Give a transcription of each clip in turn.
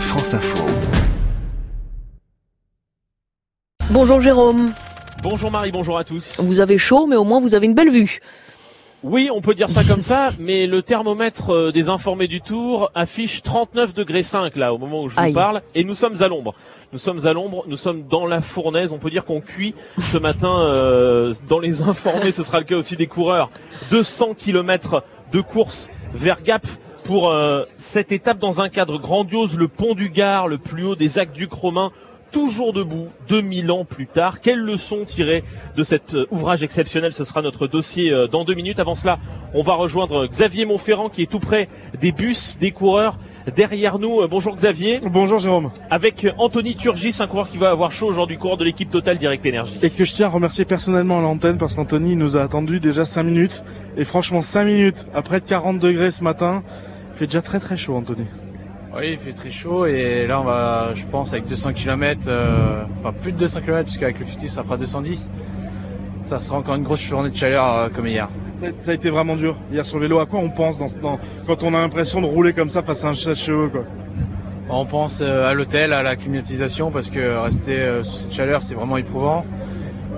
France Info. Bonjour Jérôme. Bonjour Marie, bonjour à tous. Vous avez chaud, mais au moins vous avez une belle vue. Oui, on peut dire ça comme ça, mais le thermomètre euh, des informés du Tour affiche 39 degrés 5 là au moment où je vous Aïe. parle, et nous sommes à l'ombre. Nous sommes à l'ombre, nous sommes dans la fournaise. On peut dire qu'on cuit ce matin euh, dans les informés. Ce sera le cas aussi des coureurs. 200 km de course vers Gap pour euh, cette étape dans un cadre grandiose. Le pont du Gard, le plus haut des aqueducs romains, toujours debout, 2000 ans plus tard. Quelles leçons tirer de cet euh, ouvrage exceptionnel? Ce sera notre dossier euh, dans deux minutes. Avant cela, on va rejoindre Xavier Montferrand qui est tout près des bus, des coureurs. Derrière nous, Euh, bonjour Xavier, Bonjour Jérôme. avec Anthony Turgis, un coureur qui va avoir chaud aujourd'hui, coureur de l'équipe Total Direct Énergie. Et que je tiens à remercier personnellement à l'antenne parce qu'Anthony nous a attendu déjà 5 minutes. Et franchement 5 minutes à près de 40 degrés ce matin. Il fait déjà très très chaud Anthony. Oui, il fait très chaud et là on va, je pense, avec 200 km, euh, enfin plus de 200 km puisqu'avec le futif ça fera 210. Ça sera encore une grosse journée de chaleur euh, comme hier. Ça, ça a été vraiment dur. Hier sur le vélo, à quoi on pense dans, dans- quand on a l'impression de rouler comme ça face à un chat cheveux quoi? On pense euh, à l'hôtel, à la climatisation parce que rester euh, sous cette chaleur c'est vraiment éprouvant.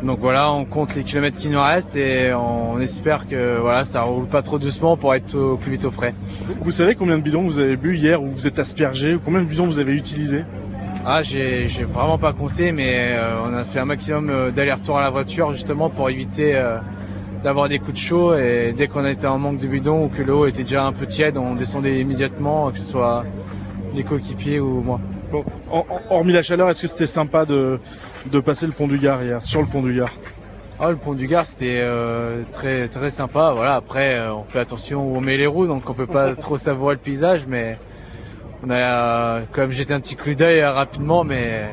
Donc voilà, on compte les kilomètres qui nous restent et on espère que voilà ça roule pas trop doucement pour être au plus vite au frais. vous, savez combien de bidons vous avez bu hier ou vous êtes aspergé ou Combien de bidons vous avez utilisé Ah, j'ai j'ai vraiment pas compté, mais euh, on a fait un maximum euh, d'aller-retour à la voiture justement pour éviter euh, d'avoir des coups de chaud. Et dès qu'on était en manque de bidon ou que l'eau était déjà un peu tiède, on descendait immédiatement, que ce soit les coéquipiers ou moi. Bon, hormis la chaleur, est-ce que c'était sympa de, de passer le pont du Gard hier, sur le pont du Gard Ah, le pont du Gard, c'était euh, très très sympa. Voilà, après, euh, on fait attention où on met les roues, donc on peut pas trop savourer le paysage, mais on a euh, quand même jeté un petit coup d'œil euh, rapidement, mais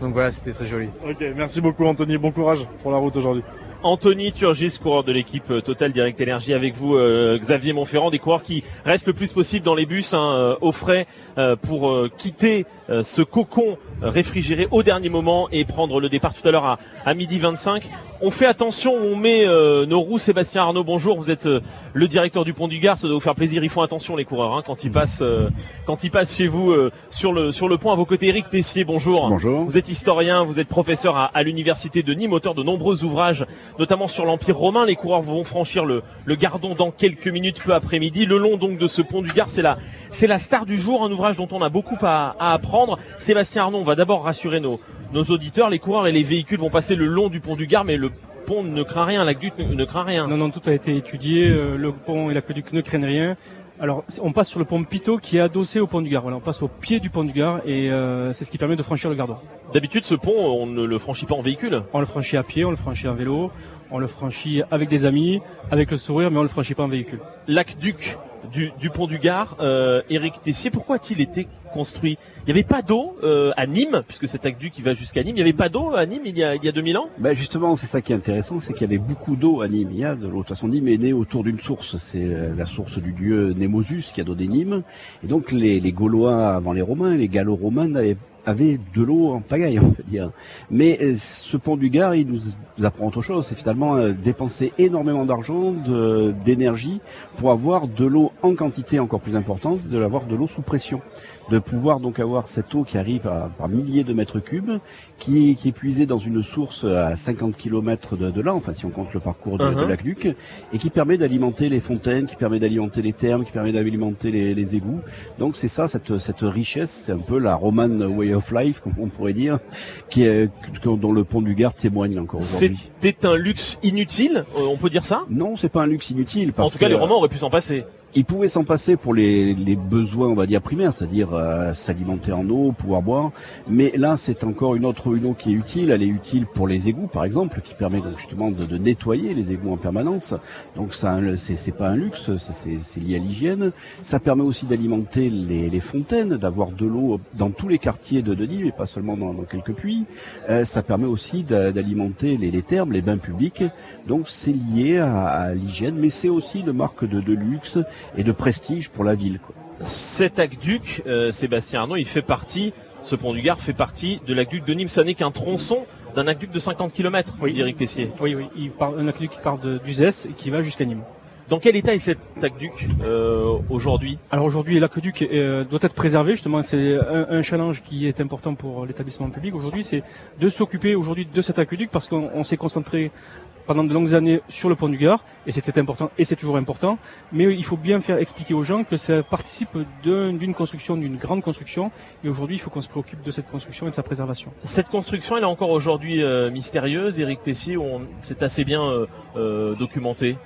donc voilà, c'était très joli. Ok, merci beaucoup Anthony, bon courage pour la route aujourd'hui. Anthony Turgis, coureur de l'équipe Total Direct Énergie, avec vous euh, Xavier Montferrand, des coureurs qui restent le plus possible dans les bus hein, au frais euh, pour euh, quitter euh, ce cocon réfrigéré au dernier moment et prendre le départ tout à l'heure à, à midi 25. On fait attention, on met euh, nos roues. Sébastien Arnaud, bonjour, vous êtes euh, le directeur du Pont du Gard, ça doit vous faire plaisir. Ils font attention les coureurs hein, quand ils passent euh, quand ils passent chez vous euh, sur le sur le pont. À vos côtés, Eric Tessier, bonjour. Bonjour. Vous êtes historien, vous êtes professeur à, à l'université de Nîmes, auteur de nombreux ouvrages, notamment sur l'Empire romain. Les coureurs vont franchir le, le Gardon dans quelques minutes, peu après-midi. Le long donc de ce pont du Gard, c'est la, c'est la star du jour, un ouvrage dont on a beaucoup à, à apprendre. Sébastien Arnaud, on va d'abord rassurer nos, nos auditeurs. Les coureurs et les véhicules vont passer le long du pont du Gard, mais le pont ne craint rien, l'aqueduc ne, ne craint rien. Non, non, tout a été étudié. euh, le pont et l'aqueduc ne craignent rien. Alors, on passe sur le pont Pitot qui est adossé au pont du Gard. Voilà, on passe au pied du pont du Gard et euh, c'est ce qui permet de franchir le Gardon. D'habitude, ce pont, on ne le franchit pas en véhicule. On le franchit à pied, on le franchit en vélo, on le franchit avec des amis, avec le sourire, mais on le franchit pas en véhicule. L'aqueduc du, du pont du Gard, euh, Éric Tessier, pourquoi a-t-il été construit Il n'y avait pas d'eau euh, à Nîmes, puisque cet aqueduc qui va jusqu'à Nîmes, il n'y avait pas d'eau à Nîmes il y a, il y a 2000 ans? Ben justement, c'est ça qui est intéressant, c'est qu'il y avait beaucoup d'eau à Nîmes. Il y a de l'eau. De toute façon, Nîmes est né autour d'une source. C'est euh, la source du dieu Némosus qui a donné Nîmes. Et donc, les, Gaulois avant les Romains, les Gallo-Romains avaient, avaient de l'eau en pagaille, on peut dire. Mais euh, ce pont du Gard, il nous apprend autre chose. C'est finalement dépenser énormément d'argent, d'énergie pour avoir de l'eau en quantité encore plus importante, de l'avoir de l'eau sous pression de pouvoir donc avoir cette eau qui arrive par, milliers de mètres cubes, qui est, qui est puisée dans une source à 50 km de, de là, enfin si on compte le parcours de, de l'aqueduc, et qui permet d'alimenter les fontaines, qui permet d'alimenter les thermes, qui permet d'alimenter les, les égouts. Donc c'est ça, cette, cette richesse, c'est un peu la Roman way of life, comme on pourrait dire, qui est, dont le pont du Gard témoigne encore aujourd'hui. C'était un luxe inutile, euh, on peut dire ça? Non, c'est pas un luxe inutile. Parce En tout cas, que- les Romains auraient pu s'en passer. Ils pouvaient s'en passer pour les, les besoins, on va dire, primaires, c'est-à-dire euh, s'alimenter en eau, pouvoir boire. Mais là, c'est encore une autre une eau qui est utile. Elle est utile pour les égouts, par exemple, qui permet justement de, nettoyer les égouts en permanence. Donc ça, c'est pas un luxe, c'est lié à l'hygiène. Ça permet aussi d'alimenter les, fontaines, d'avoir de l'eau dans tous les quartiers de Denis, mais pas seulement dans, quelques puits. Euh, ça permet aussi d'a- d'alimenter les, les thermes, les bains publics. Donc c'est lié à, l'hygiène, mais c'est aussi une marque de, luxe et de prestige pour la ville. Cet aqueduc, euh, Sébastien Arnaud, il fait partie, ce pont du Gard fait partie de l'aqueduc de Nîmes. Ça n'est qu'un tronçon d'un aqueduc de 50 km, oui. Eric Tessier. Oui, oui, il part, un aqueduc qui part d'Uzès et qui va jusqu'à Nîmes. Dans quel état est cet aqueduc euh, aujourd'hui? Alors aujourd'hui, l'aqueduc euh, doit être préservé. Justement, c'est un, un, challenge qui est important pour l'établissement public aujourd'hui, c'est de s'occuper aujourd'hui de cet aqueduc parce qu'on s'est concentré pendant de longues années sur le pont du Gard, et c'était important, et c'est toujours important, mais il faut bien faire expliquer aux gens que ça participe d'une construction, d'une grande construction, et aujourd'hui il faut qu'on se préoccupe de cette construction et de sa préservation. Cette construction, elle est encore aujourd'hui euh, mystérieuse, Eric Tessier, c'est assez bien euh, euh, documenté?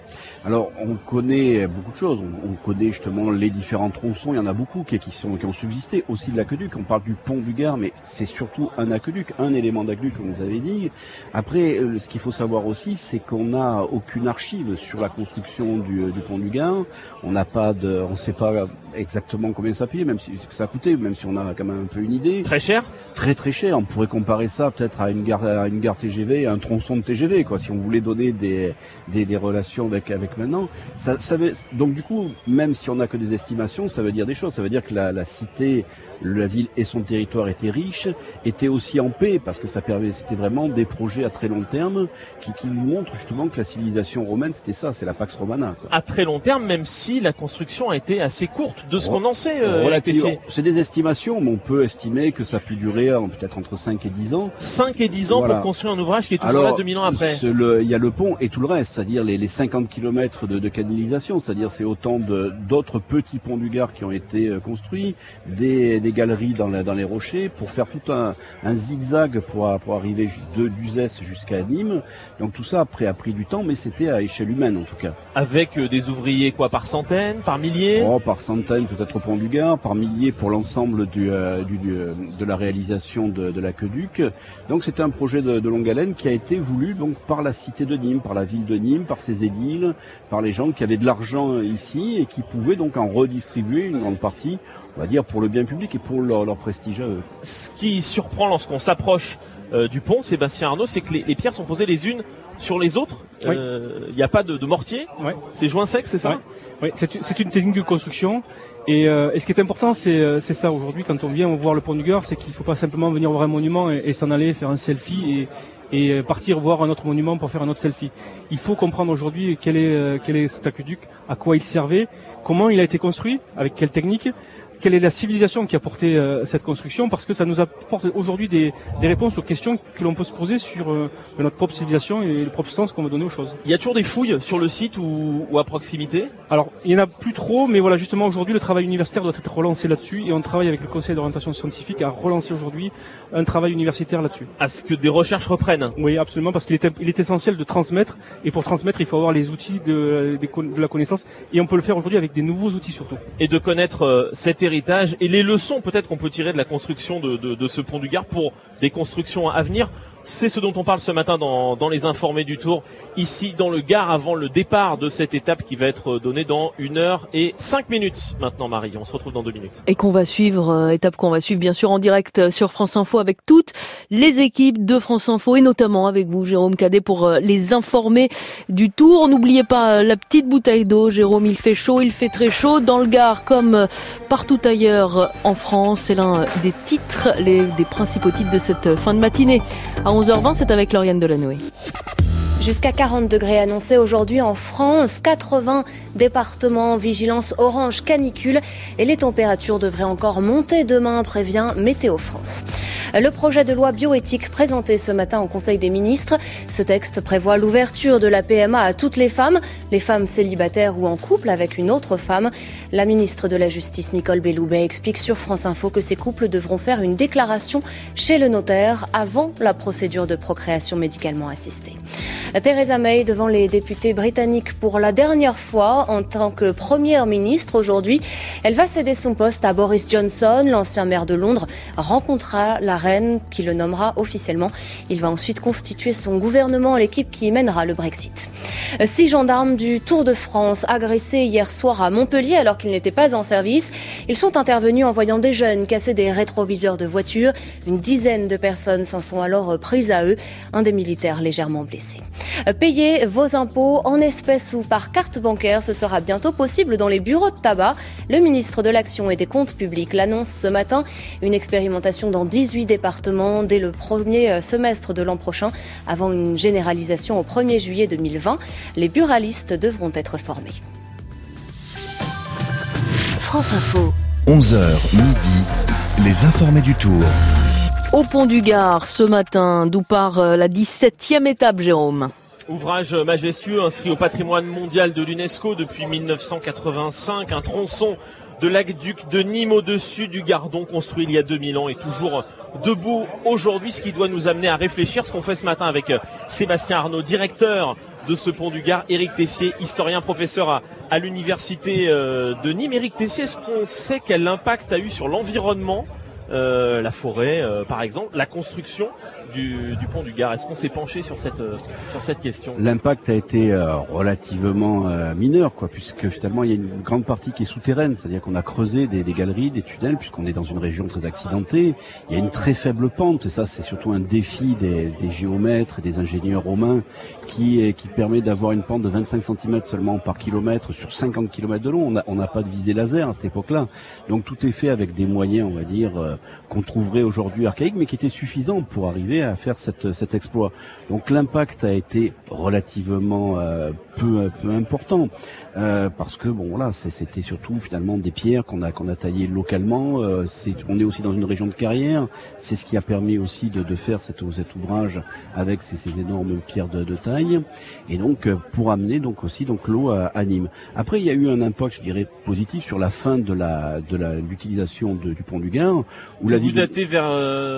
Alors, on connaît beaucoup de choses. On, connaît justement les différents tronçons. Il y en a beaucoup qui, sont, qui ont subsisté. Aussi de l'aqueduc. On parle du pont du Gard, mais c'est surtout un aqueduc, un élément d'aqueduc, comme vous avez dit. Après, euh, ce qu'il faut savoir aussi, c'est qu'on n'a aucune archive sur la construction du, du pont du Gard. On n'a pas de, on sait pas exactement combien ça payait, même si ça a coûté, même si on a quand même un peu une idée. Très cher? Très très cher. On pourrait comparer ça peut-être à une gare, à une gare TGV, à un tronçon de TGV, quoi. Si on voulait donner des, des, des relations avec avec maintenant, ça, ça veut, donc du coup, même si on n'a que des estimations, ça veut dire des choses. Ça veut dire que la, la cité la ville et son territoire étaient riches, étaient aussi en paix, parce que ça permet, c'était vraiment des projets à très long terme qui, qui nous montrent justement que la civilisation romaine, c'était ça, c'est la Pax Romana. Quoi. À très long terme, même si la construction a été assez courte, de ce qu'on en sait. Euh, c'est des estimations, mais on peut estimer que ça a pu durer peut-être entre 5 et 10 ans. 5 et 10 ans pour construire un ouvrage qui est toujours là 2000 ans après. Il y a le pont et tout le reste, c'est-à-dire les, les 50 km de, de canalisation, c'est-à-dire c'est autant d'autres petits ponts du Gard qui ont été euh, construits, des, des galeries dans, dans, les rochers pour faire tout un, un zigzag pour, pour arriver de d'Uzès jusqu'à Nîmes. Donc tout ça après a pris du temps, mais c'était à échelle humaine en tout cas. Avec euh, des ouvriers quoi par centaines, par milliers? Oh, Par centaines peut-être au Pont du Gard, par milliers pour l'ensemble du, euh, du, euh, de la réalisation de, de l'aqueduc. Donc c'était un projet de, de, longue haleine qui a été voulu donc par la cité de Nîmes, par la ville de Nîmes, par ses édiles, par les gens qui avaient de l'argent ici et qui pouvaient donc en redistribuer une grande partie on va dire pour le bien public et pour leur, leur prestige à eux. Ce qui surprend lorsqu'on s'approche euh, du pont, Sébastien Arnaud, c'est que les, les, pierres sont posées les unes sur les autres. Il euh, n'y a pas de, de mortier. C'est joint sec, c'est ça? Oui, c'est une technique de construction. Et, euh, ce qui est important, c'est ça aujourd'hui, quand on vient voir le pont du Gard, c'est qu'il ne faut pas simplement venir voir un monument et, s'en aller faire un selfie et, et, partir voir un autre monument pour faire un autre selfie. Il faut comprendre aujourd'hui quel est, quel est cet aqueduc, à quoi il servait, comment il a été construit, avec quelle technique, quelle est la civilisation qui a porté euh, cette construction, parce que ça nous apporte aujourd'hui des, des, réponses aux questions que l'on peut se poser sur euh, notre propre civilisation et le propre sens qu'on veut donner aux choses. Il y a toujours des fouilles sur le site ou, ou à proximité? Alors, il n'y en a plus trop, mais voilà, justement, aujourd'hui, le travail universitaire doit être relancé là-dessus, et on travaille avec le Conseil d'orientation scientifique à relancer aujourd'hui un travail universitaire là-dessus. À ce que des recherches reprennent Oui, absolument, parce qu'il est, il est essentiel de transmettre, et pour transmettre, il faut avoir les outils de, de, la connaissance, et on peut le faire aujourd'hui avec des nouveaux outils surtout. Et de connaître euh, cet et les leçons peut-être qu'on peut tirer de la construction de, de, de ce pont du Gard pour des constructions à venir. C'est ce dont on parle ce matin dans, dans, les informés du Tour, ici dans le Gard, avant le départ de cette étape qui va être donnée dans une heure et cinq minutes maintenant, Marie. On se retrouve dans deux minutes. Et qu'on va suivre, euh, étape qu'on va suivre bien sûr en direct sur France Info avec toutes les équipes de France Info et notamment avec vous, Jérôme Cadet, pour euh, les informer du Tour. N'oubliez pas euh, la petite bouteille d'eau, Jérôme, il fait chaud, il fait très chaud. Dans le Gard, comme partout ailleurs en France, c'est l'un des titres, les, des principaux titres de cette fin de matinée. 11h20, c'est avec Lauriane Delanoë. Jusqu'à 40 degrés annoncés aujourd'hui en France, 80 départements en vigilance orange canicule et les températures devraient encore monter demain, prévient Météo France. Le projet de loi bioéthique présenté ce matin au Conseil des ministres, ce texte prévoit l'ouverture de la PMA à toutes les femmes, les femmes célibataires ou en couple avec une autre femme. La ministre de la Justice Nicole Belloubet explique sur France Info que ces couples devront faire une déclaration chez le notaire avant la procédure de procréation médicalement assistée. Theresa May devant les députés britanniques pour la dernière fois en tant que première ministre aujourd'hui. Elle va céder son poste à Boris Johnson. L'ancien maire de Londres rencontrera la reine qui le nommera officiellement. Il va ensuite constituer son gouvernement, l'équipe qui mènera le Brexit. Six gendarmes du Tour de France agressés hier soir à Montpellier alors qu'ils n'étaient pas en service. Ils sont intervenus en voyant des jeunes casser des rétroviseurs de voitures. Une dizaine de personnes s'en sont alors prises à eux. Un des militaires légèrement blessé. Payer vos impôts en espèces ou par carte bancaire, ce sera bientôt possible dans les bureaux de tabac. Le ministre de l'Action et des Comptes publics l'annonce ce matin. Une expérimentation dans 18 départements dès le premier semestre de l'an prochain, avant une généralisation au 1er juillet 2020. Les buralistes devront être formés. France Info. 11h midi, les informés du tour. Au pont du Gard, ce matin, d'où part euh, la 17e étape, Jérôme. Ouvrage majestueux inscrit au patrimoine mondial de l'UNESCO depuis 1985, un tronçon de l'aqueduc de Nîmes au-dessus du Gardon construit il y a 2000 ans et toujours debout aujourd'hui, ce qui doit nous amener à réfléchir, ce qu'on fait ce matin avec euh, Sébastien Arnaud, directeur de ce pont du Gard, Éric Tessier, historien professeur à, l'université euh, de Nîmes. Éric Tessier, est-ce qu'on sait quel impact a eu sur l'environnement la forêt, euh, par exemple, la construction du, pont du Gard. Est-ce qu'on s'est penché sur cette sur cette question? L'impact a été relativement mineur, quoi, puisque finalement il y a une grande partie qui est souterraine, c'est-à-dire qu'on a creusé des, galeries, des tunnels, puisqu'on est dans une région très accidentée. Il y a une très faible pente, et ça c'est surtout un défi des, géomètres et des ingénieurs romains qui, qui permet d'avoir une pente de 25 cm seulement par kilomètre sur 50 km de long. On n'a pas de visée laser à cette époque-là. Donc tout est fait avec des moyens, on va dire, euh, qu'on trouverait aujourd'hui archaïques, mais qui étaient suffisants pour arriver à faire cet exploit. Donc l'impact a été relativement euh, peu important. Euh, parce que bon voilà, c'était surtout finalement des pierres qu'on a qu'on a taillées localement. Euh, on est aussi dans une région de carrière. C'est ce qui a permis aussi de, de faire cet, cet ouvrage avec ces, ces énormes pierres de, de, taille. Et donc euh, pour amener donc aussi donc l'eau à, à, Nîmes. Après il y a eu un impact, je dirais, positif sur la fin de la de l'utilisation du pont du Gard. Où la Vous datez vers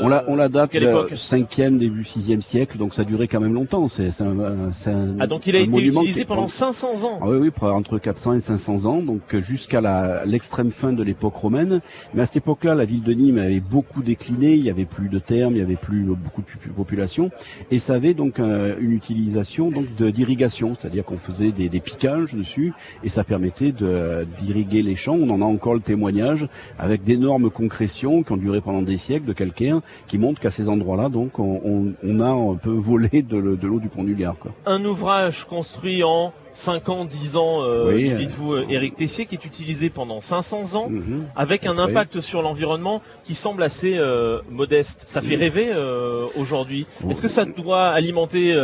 on la on la date 5e début 6e siècle, donc ça a duré quand même longtemps. C'est un, un, ah donc il a été utilisé pendant 500 ans. Ah oui oui entre 400 et 500 ans, donc jusqu'à l'extrême fin de l'époque romaine. Mais à cette époque-là, la ville de Nîmes avait beaucoup décliné, il y avait plus de termes, il y avait plus beaucoup de population, et ça avait donc euh, une utilisation donc d'irrigation, c'est-à-dire qu'on faisait des, des, piquages dessus, et ça permettait d'irriguer les champs. On en a encore le témoignage avec d'énormes concrétions qui ont duré pendant des siècles de calcaire, qui montrent qu'à ces endroits-là, donc on, on, a un peu volé de, l'eau du pont du Gard. Quoi. Un ouvrage construit en 5 ans, 10 ans, euh, dites-vous, euh, Éric Tessier, qui est utilisé pendant 500 ans, mhm. avec un impact sur l'environnement qui semble assez euh, modeste. Ça fait rêver aujourd'hui. Est-ce que ça doit alimenter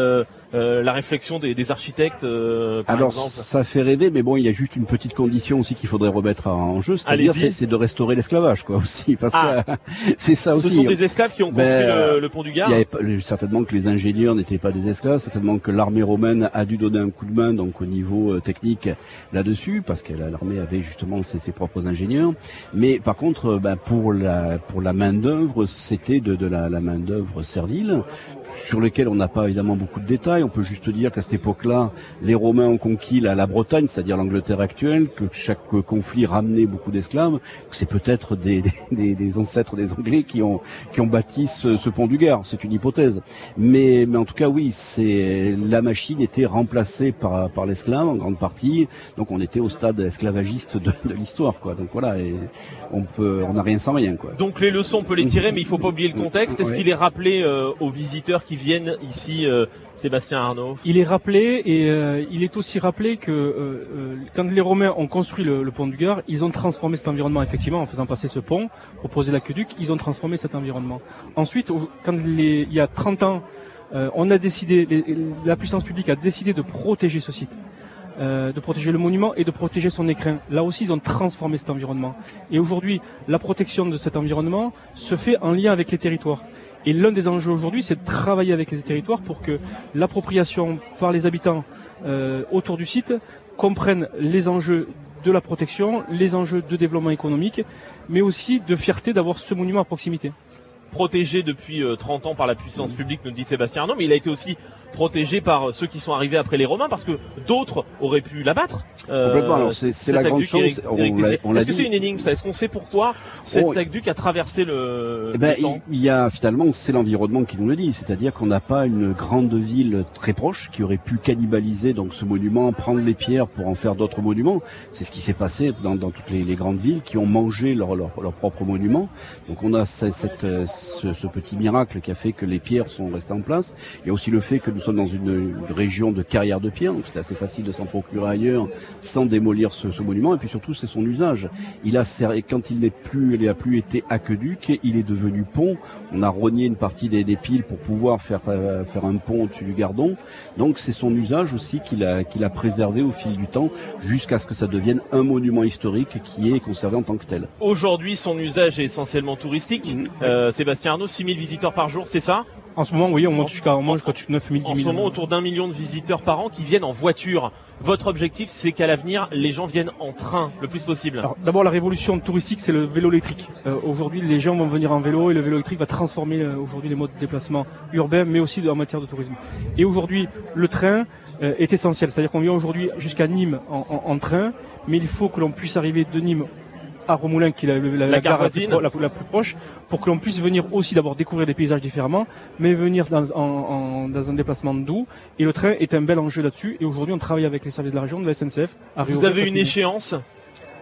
euh, la réflexion des, des architectes euh, par Alors exemple. ça fait rêver, mais bon, il y a juste une petite condition aussi qu'il faudrait remettre en jeu, c'est-à-dire c'est de restaurer l'esclavage, quoi, aussi, parce ah. que c'est ça aussi. Ce sont des esclaves qui ont construit ben, le, pont du Gard. Il y avait certainement que les ingénieurs n'étaient pas des esclaves, certainement que l'armée romaine a dû donner un coup de main donc au niveau euh, technique là-dessus, parce que l'armée avait justement ses, ses, propres ingénieurs. Mais par contre, ben, pour la pour la main d'œuvre, c'était de, de la, la main d'œuvre servile sur lesquels on n'a pas évidemment beaucoup de détails. On peut juste dire qu'à cette époque-là, les Romains ont conquis la, la Bretagne, c'est-à-dire l'Angleterre actuelle, que chaque conflit ramenait beaucoup d'esclaves, c'est peut-être des, des, des, ancêtres des Anglais qui ont, qui ont bâti ce, ce pont du Gard. C'est une hypothèse. Mais, mais en tout cas, oui, c'est la machine était remplacée par, par l'esclave en grande partie. Donc on était au stade esclavagiste de, de l'histoire, quoi. Donc voilà, et on peut, on n'a rien sans rien, quoi. Donc les leçons, on peut les tirer, mais il faut pas oublier le contexte. Est-ce qu'il est rappelé euh, aux visiteurs qui viennent ici, euh, Sébastien Arnaud Il est rappelé et euh, il est aussi rappelé que euh, quand les Romains ont construit le, pont du Gard, ils ont transformé cet environnement effectivement en faisant passer ce pont, proposer l'aqueduc, ils ont transformé cet environnement. Ensuite, quand il y a 30 ans, on a décidé, la puissance publique a décidé de protéger ce site. de protéger le monument et de protéger son écrin. Là aussi, ils ont transformé cet environnement. Et aujourd'hui, la protection de cet environnement se fait en lien avec les territoires. Et l'un des enjeux aujourd'hui, c'est de travailler avec les territoires pour que l'appropriation par les habitants euh, autour du site comprenne les enjeux de la protection, les enjeux de développement économique, mais aussi de fierté d'avoir ce monument à proximité. Protégé depuis 30 euh, ans par la puissance publique, nous dit Sébastien Arnaud, mais il a été aussi protégé par ceux qui sont arrivés après les Romains, parce que d'autres auraient pu l'abattre. euh, Complètement. Alors, c'est- la grande. On on l'a Est-ce que c'est une énigme ça? Est-ce qu'on sait pourquoi cet Oh, aqueduc a traversé le, Eh ben, le temps? il y a finalement, c'est l'environnement qui nous le dit, c'est-à-dire qu'on n'a pas une grande ville très proche qui aurait pu cannibaliser donc ce monument, prendre les pierres pour en faire d'autres monuments. C'est ce qui s'est passé dans, dans toutes les, les grandes villes qui ont mangé leur, leur, leur propre monument. Donc on a ce- cette, euh, ce, ce petit miracle qui a fait que les pierres sont restées en place. Il y a aussi le fait que nous sommes dans une, une région de carrière de pierre, donc c'est assez facile de s'en procurer ailleurs sans démolir ce, ce monument. Et puis surtout, c'est son usage. Il a quand il n'est plus, il n'a plus été aqueduc, il est devenu pont. On a rogné une partie des, des piles pour pouvoir faire euh, faire un pont au-dessus du Gardon. Donc c'est son usage aussi qu'il a qu'il a préservé au fil du temps jusqu'à ce que ça devienne un monument historique qui est conservé en tant que tel. Aujourd'hui, son usage est essentiellement touristique. Mm. Euh, Sébastien Arnaud, 6000 visiteurs par jour, c'est ça? En ce moment, oui, on monte jusqu'à on monte jusqu'à 9000, 10 En 000. ce moment, autour d'un million de visiteurs par an qui viennent en voiture. Votre objectif, c'est qu'à l'avenir, les gens viennent en train le plus possible. Alors, d'abord, la révolution touristique, c'est le vélo électrique. Euh, aujourd'hui, les gens vont venir en vélo et le vélo électrique va transformer euh, aujourd'hui les modes de déplacement urbains, mais aussi en matière de tourisme. Et aujourd'hui, le train euh, est essentiel. C'est-à-dire qu'on vient aujourd'hui jusqu'à Nîmes en, en- en train, mais il faut que l'on puisse arriver de Nîmes à Romoulin, qui est la, la- la gare gare la plus, la- plus proche, pour que l'on puisse venir aussi d'abord découvrir des paysages différemment, mais venir dans, en- en- dans un déplacement doux. Et le train est un bel enjeu là-dessus. Et aujourd'hui, on travaille avec les services de la région, de la SNCF. à Vous avez une échéance?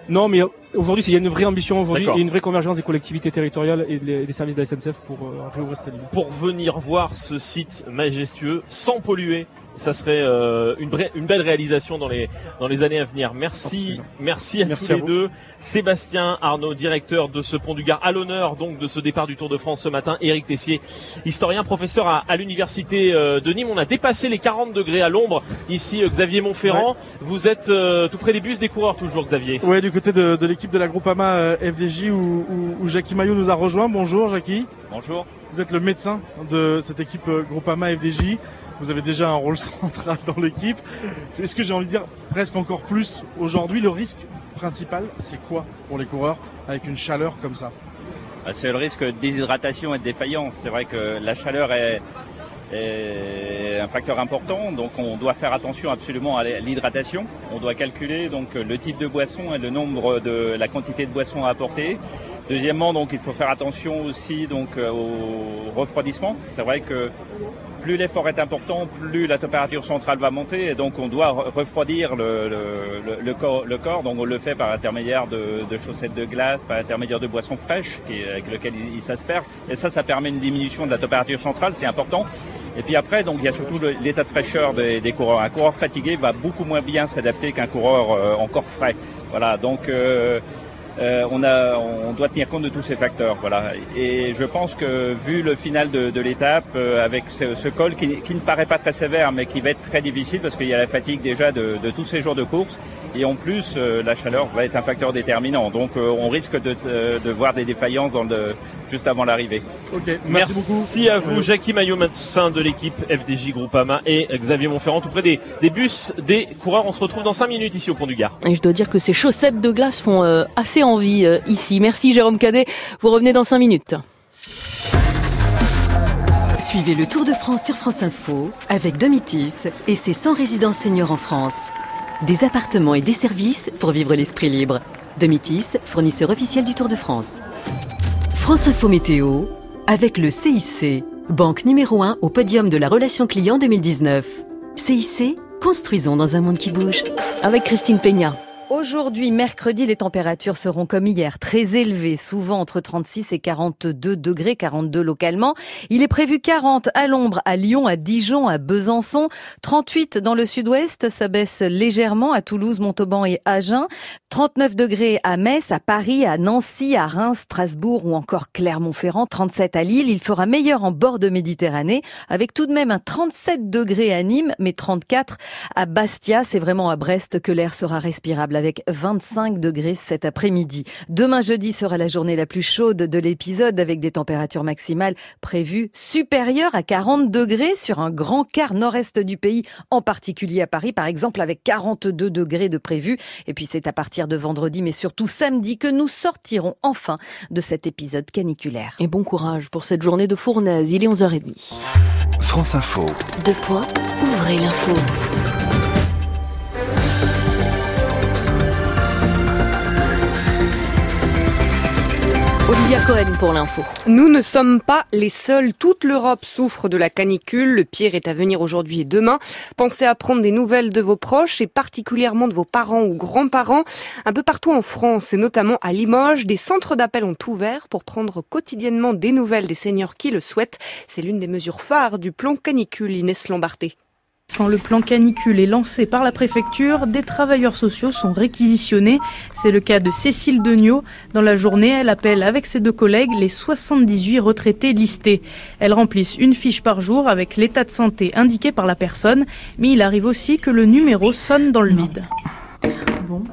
Non, mais aujourd'hui, il y a une vraie ambition aujourd'hui et une vraie convergence des collectivités territoriales et des, des services de la SNCF pour euh, réouvrir cette ligne. pour venir voir ce site majestueux sans polluer. Ça serait euh, une, vraie- une belle réalisation dans les dans les années à venir. Merci, Absolument. merci à Merci tous à les vous. deux. Sébastien Arnaud, directeur de ce pont du Gard, à l'honneur donc de ce départ du Tour de France ce matin. Éric Tessier, historien, professeur à, à l'université euh, de Nîmes. On a dépassé les 40 degrés à l'ombre. Ici, euh, Xavier Montferrand, vous êtes euh, tout près des bus des coureurs toujours, Xavier. Ouais, du côté de, de l'équipe de la Groupama euh, FDJ où, où, où Jackie Maillot nous a rejoint. Bonjour Jackie. Bonjour. Vous êtes le médecin de cette équipe euh, Groupama FDJ. Vous avez déjà un rôle central dans l'équipe. Est-ce que j'ai envie de dire presque encore plus aujourd'hui Le risque principal, c'est quoi pour les coureurs avec une chaleur comme ça? Bah, C'est le risque de déshydratation et de défaillance. C'est vrai que la chaleur est, est un facteur important, donc on doit faire attention absolument à l'hydratation. On doit calculer donc le type de boisson et le nombre de la quantité de boisson à apporter. Deuxièmement, donc il faut faire attention aussi donc euh, au refroidissement. C'est vrai que plus l'effort est important, plus la température centrale va monter et donc on doit re- refroidir le, corps. Donc on le fait par intermédiaire de, chaussettes de glace, par intermédiaire de boissons fraîches avec lesquelles il, il s'asperge. Et ça, ça permet une diminution de la température centrale, c'est important. Et puis après, donc il y a surtout l'état de fraîcheur des, des coureurs. Un coureur fatigué va beaucoup moins bien s'adapter qu'un coureur euh, encore frais. Voilà, donc euh, euh, on, a, on doit tenir compte de tous ces facteurs. Voilà. Et je pense que vu le final de, de l'étape, euh, avec ce, ce col qui, qui ne paraît pas très sévère, mais qui va être très difficile parce qu'il y a la fatigue déjà de, de tous ces jours de course, et en plus euh, la chaleur va être un facteur déterminant. Donc euh, on risque de, euh, de voir des défaillances dans le, juste avant l'arrivée. Ok, merci, Merci, beaucoup. à vous, Jackie Maillot, médecin de l'équipe FDJ Groupama et Xavier Montferrand, tout près des, des bus des coureurs. On se retrouve dans 5 minutes ici au Pont du Gard. Et je dois dire que ces chaussettes de glace font euh, assez envie euh, ici. Merci Jérôme Cadet. Vous revenez dans 5 minutes. Suivez le Tour de France sur France Info avec Domitis et ses 100 résidences seniors en France. Des appartements et des services pour vivre l'esprit libre. Domitis, fournisseur officiel du Tour de France. France Info Météo avec le CIC, banque numéro 1 au podium de la relation client 2019. CIC, construisons dans un monde qui bouge. Avec Christine Peña. Aujourd'hui, mercredi, les températures seront comme hier, très élevées, souvent entre 36 et 42 degrés, 42 localement. Il est prévu 40 à l'ombre, à Lyon, à Dijon, à Besançon, 38 dans le sud-ouest, ça baisse légèrement à Toulouse, Montauban et Agen, 39 degrés à Metz, à Paris, à Nancy, à Reims, Strasbourg ou encore Clermont-Ferrand, 37 à Lille. Il fera meilleur en bord de Méditerranée, avec tout de même un 37 degrés à Nîmes, mais 34 à Bastia. C'est vraiment à Brest que l'air sera respirable avec 25 degrés cet après-midi. Demain jeudi sera la journée la plus chaude de l'épisode avec des températures maximales prévues supérieures à 40 degrés sur un grand quart nord-est du pays, en particulier à Paris par exemple avec 42 degrés de prévu. Et puis c'est à partir de vendredi mais surtout samedi que nous sortirons enfin de cet épisode caniculaire. Et bon courage pour cette journée de fournaise. Il est 11h30. France Info. Deux points, ouvrez l'info. Olivia Cohen pour l'info. Nous ne sommes pas les seuls. Toute l'Europe souffre de la canicule. Le pire est à venir aujourd'hui et demain. Pensez à prendre des nouvelles de vos proches et particulièrement de vos parents ou grands-parents. Un peu partout en France et notamment à Limoges, des centres d'appel ont ouvert pour prendre quotidiennement des nouvelles des seniors qui le souhaitent. C'est l'une des mesures phares du plan canicule Inès Lombarté. Quand le plan canicule est lancé par la préfecture, des travailleurs sociaux sont réquisitionnés. C'est le cas de Cécile Degnaud. Dans la journée, elle appelle avec ses deux collègues les 78 retraités listés. Elles remplissent une fiche par jour avec l'état de santé indiqué par la personne, mais il arrive aussi que le numéro sonne dans le vide.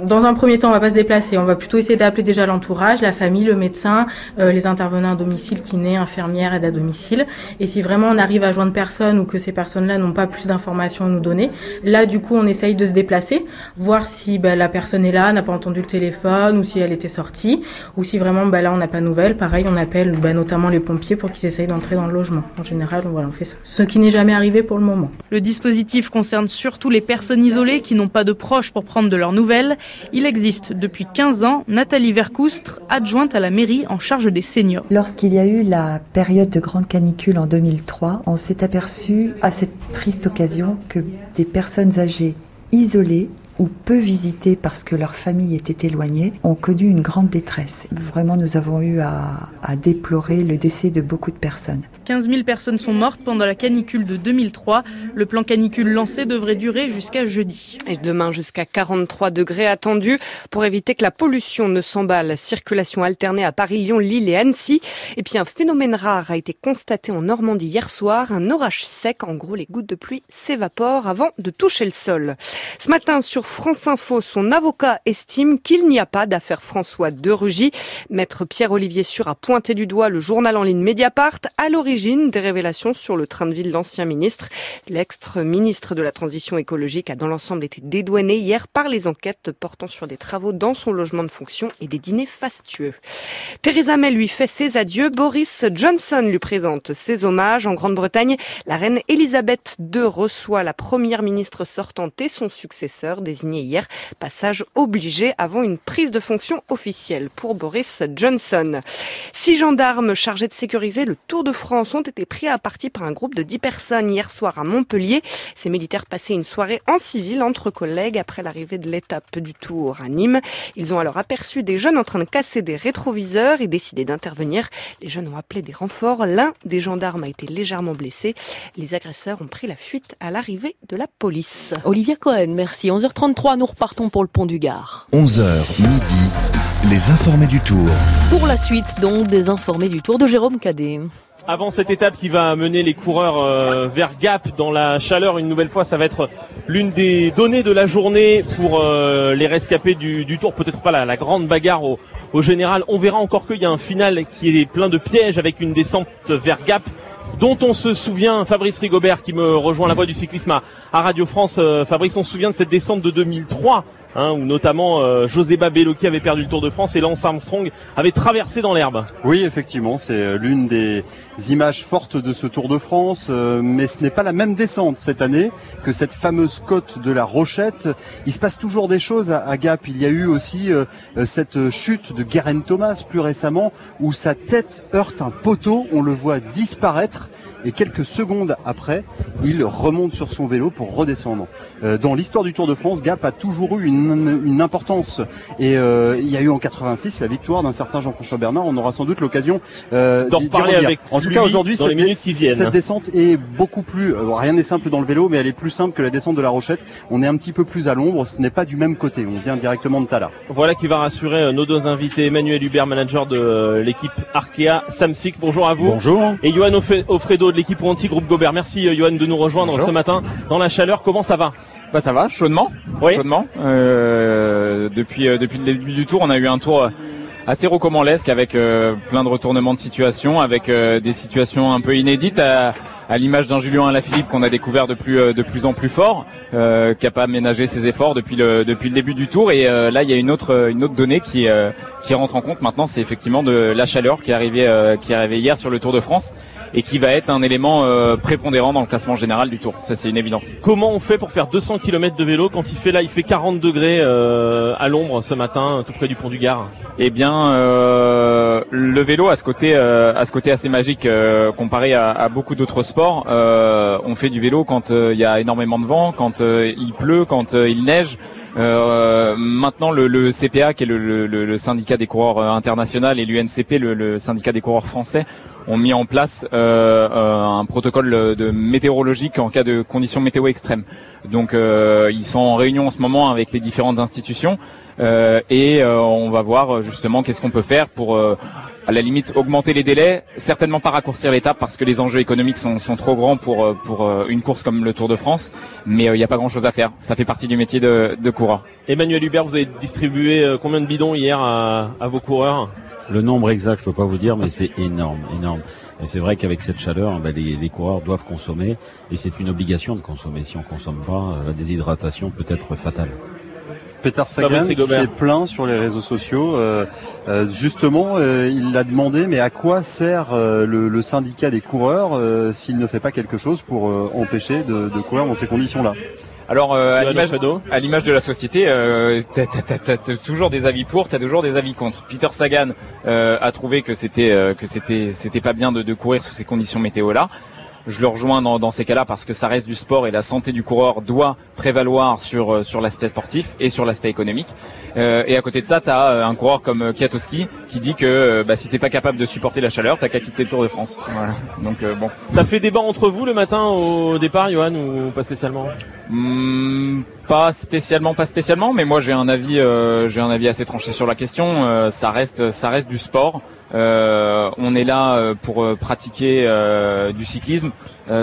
Dans un premier temps, on va pas se déplacer. On va plutôt essayer d'appeler déjà l'entourage, la famille, le médecin, euh, les intervenants à domicile, kiné, infirmière, aide à domicile. Et si vraiment on arrive à joindre personne ou que ces personnes-là n'ont pas plus d'informations à nous donner, là, du coup, on essaye de se déplacer, voir si bah, la personne est là, n'a pas entendu le téléphone ou si elle était sortie, ou si vraiment bah, là, on n'a pas de nouvelles. Pareil, on appelle bah, notamment les pompiers pour qu'ils essayent d'entrer dans le logement. En général, voilà, on fait ça. Ce qui n'est jamais arrivé pour le moment. Le dispositif concerne surtout les personnes isolées qui n'ont pas de proches pour prendre de leurs nouvelles. Il existe depuis 15 ans Nathalie Vercoustre, adjointe à la mairie en charge des seniors. Lorsqu'il y a eu la période de grande canicule en 2003, on s'est aperçu à cette triste occasion que des personnes âgées isolées ou peu visitées parce que leur famille était éloignée, ont connu une grande détresse. Vraiment, nous avons eu à, à déplorer le décès de beaucoup de personnes. 15 000 personnes sont mortes pendant la canicule de 2003. Le plan canicule lancé devrait durer jusqu'à jeudi. Et demain jusqu'à 43 degrés attendus pour éviter que la pollution ne s'emballe. Circulation alternée à Paris, Lyon, Lille et Annecy. Et puis un phénomène rare a été constaté en Normandie hier soir. Un orage sec. En gros, les gouttes de pluie s'évaporent avant de toucher le sol. Ce matin sur France Info, son avocat estime qu'il n'y a pas d'affaire François de Rugy. Maître Pierre-Olivier Sûr a pointé du doigt le journal en ligne Mediapart à l'origine des révélations sur le train de vie de l'ancien ministre. L'ex-ministre de la Transition écologique a dans l'ensemble été dédouané hier par les enquêtes portant sur des travaux dans son logement de fonction et des dîners fastueux. Theresa May lui fait ses adieux. Boris Johnson lui présente ses hommages. En Grande-Bretagne, la reine Elisabeth II reçoit la première ministre sortante et son successeur désigné hier. Passage obligé avant une prise de fonction officielle pour Boris Johnson. Six gendarmes chargés de sécuriser le Tour de France ont été pris à partie par un groupe de dix personnes hier soir à Montpellier. Ces militaires passaient une soirée en civil entre collègues après l'arrivée de l'étape du Tour à Nîmes. Ils ont alors aperçu des jeunes en train de casser des rétroviseurs et décidé d'intervenir. Les jeunes ont appelé des renforts. L'un des gendarmes a été légèrement blessé. Les agresseurs ont pris la fuite à l'arrivée de la police. Olivia Cohen, merci. 11h33, nous repartons pour le pont du Gard. 11h midi, les informés du Tour. Pour la suite, donc, des informés du Tour de Jérôme Cadet. Avant cette étape qui va mener les coureurs euh, vers Gap dans la chaleur, une nouvelle fois, ça va être l'une des données de la journée pour euh, les rescapés du, du Tour. Peut-être pas la, la, grande bagarre au, au général. On verra encore qu'il y a un final qui est plein de pièges avec une descente vers Gap dont on se souvient, Fabrice Rigobert qui me rejoint la voie du cyclisme à, à Radio France. Euh, Fabrice, on se souvient de cette descente de 2003 Hein, où notamment euh, José Babello qui avait perdu le Tour de France et Lance Armstrong avait traversé dans l'herbe. Oui, effectivement, c'est l'une des images fortes de ce Tour de France, euh, mais ce n'est pas la même descente cette année que cette fameuse côte de la Rochette. Il se passe toujours des choses à, Gap. Il y a eu aussi euh, cette chute de Guerin Thomas plus récemment où sa tête heurte un poteau, on le voit disparaître et quelques secondes après, il remonte sur son vélo pour redescendre. Euh, dans l'histoire du Tour de France, Gap a toujours eu une, une importance. Et euh, il y a eu en 86 la victoire d'un certain Jean-François Bernard. On aura sans doute l'occasion euh, d'en reparler avec En tout cas, aujourd'hui, cette, cette, descente est beaucoup plus. Euh, rien n'est simple dans le vélo, mais elle est plus simple que la descente de la Rochette. On est un petit peu plus à l'ombre. Ce n'est pas du même côté. On vient directement de Tala. Voilà qui va rassurer euh, nos deux invités. Emmanuel Hubert, manager de l'équipe Arkea Samsic. Bonjour à vous. Bonjour. Et Johan Offredo de l'équipe Wanty Groupe Gobert. Merci Johan de nous rejoindre Bonjour. ce matin dans la chaleur. Comment ça va? Bah ça va, chaudement. Oui. Chaudement. Euh, depuis euh, depuis le début du tour, on a eu un tour assez rocambolesque avec euh, plein de retournements de situation, avec euh, des situations un peu inédites à, à l'image d'un Julien Alaphilippe qu'on a découvert de plus de plus en plus fort, euh, qui a pas ménagé ses efforts depuis le depuis le début du tour. Et là, il y a une autre une autre donnée qui qui rentre en compte maintenant, c'est effectivement de la chaleur qui est arrivée qui est arrivée hier sur le Tour de France et qui va être un élément euh, prépondérant dans le classement général du Tour. Ça, c'est une évidence. Comment on fait pour faire 200 km de vélo quand il fait là, il fait 40 degrés euh, à l'ombre ce matin, tout près du pont du Gard? Eh bien, euh, le vélo a ce côté, a ce côté assez magique comparé à, à beaucoup d'autres sports. On fait du vélo quand il y a énormément de vent, quand il pleut, quand il neige. Euh, maintenant, le, CPA, qui est le, syndicat des coureurs euh, international, et l'UNCP, le, syndicat des coureurs français, ont mis en place euh, euh un protocole de météorologique en cas de conditions météo extrêmes. Donc, euh, ils sont en réunion en ce moment avec les différentes institutions et on va voir justement qu'est-ce qu'on peut faire pour à la limite augmenter les délais, certainement pas raccourcir l'étape parce que les enjeux économiques sont, sont trop grands pour, euh, pour euh, une course comme le Tour de France, mais il euh, n'y a pas grand-chose à faire. Ça fait partie du métier de, de coureur. Emmanuel Hubert, vous avez distribué combien de bidons hier à, à vos coureurs? Le nombre exact, je peux pas vous dire, mais c'est énorme, énorme. Et c'est vrai qu'avec cette chaleur, ben, les, les, coureurs doivent consommer, et c'est une obligation de consommer. Si on consomme pas, la déshydratation peut être fatale. Peter Sagan s'est plaint sur les réseaux sociaux. Euh, euh, justement, euh, il l'a demandé, mais à quoi sert le, syndicat des coureurs s'il ne fait pas quelque chose pour empêcher de, courir dans ces conditions-là? Alors à l'image de la société, euh, t'as toujours des avis pour, t'as toujours des avis contre. Peter Sagan a trouvé que c'était que c'était c'était pas bien de, de, courir sous ces conditions météo là je le rejoins dans, ces cas-là parce que ça reste du sport et la santé du coureur doit prévaloir sur euh, sur l'aspect sportif et sur l'aspect économique. Euh, et à côté de ça, tu as euh, un coureur comme euh, Kiatowski qui dit que bah, si t'es pas capable de supporter la chaleur, t'as qu'à quitter le Tour de France. Voilà. Donc bon. Ça fait débat entre vous le matin au départ, Johan, ou pas spécialement? Hmm, Pas spécialement, pas spécialement, mais moi j'ai un avis, j'ai un avis assez tranché sur la question. ça reste, ça reste du sport. on est là pour pratiquer du cyclisme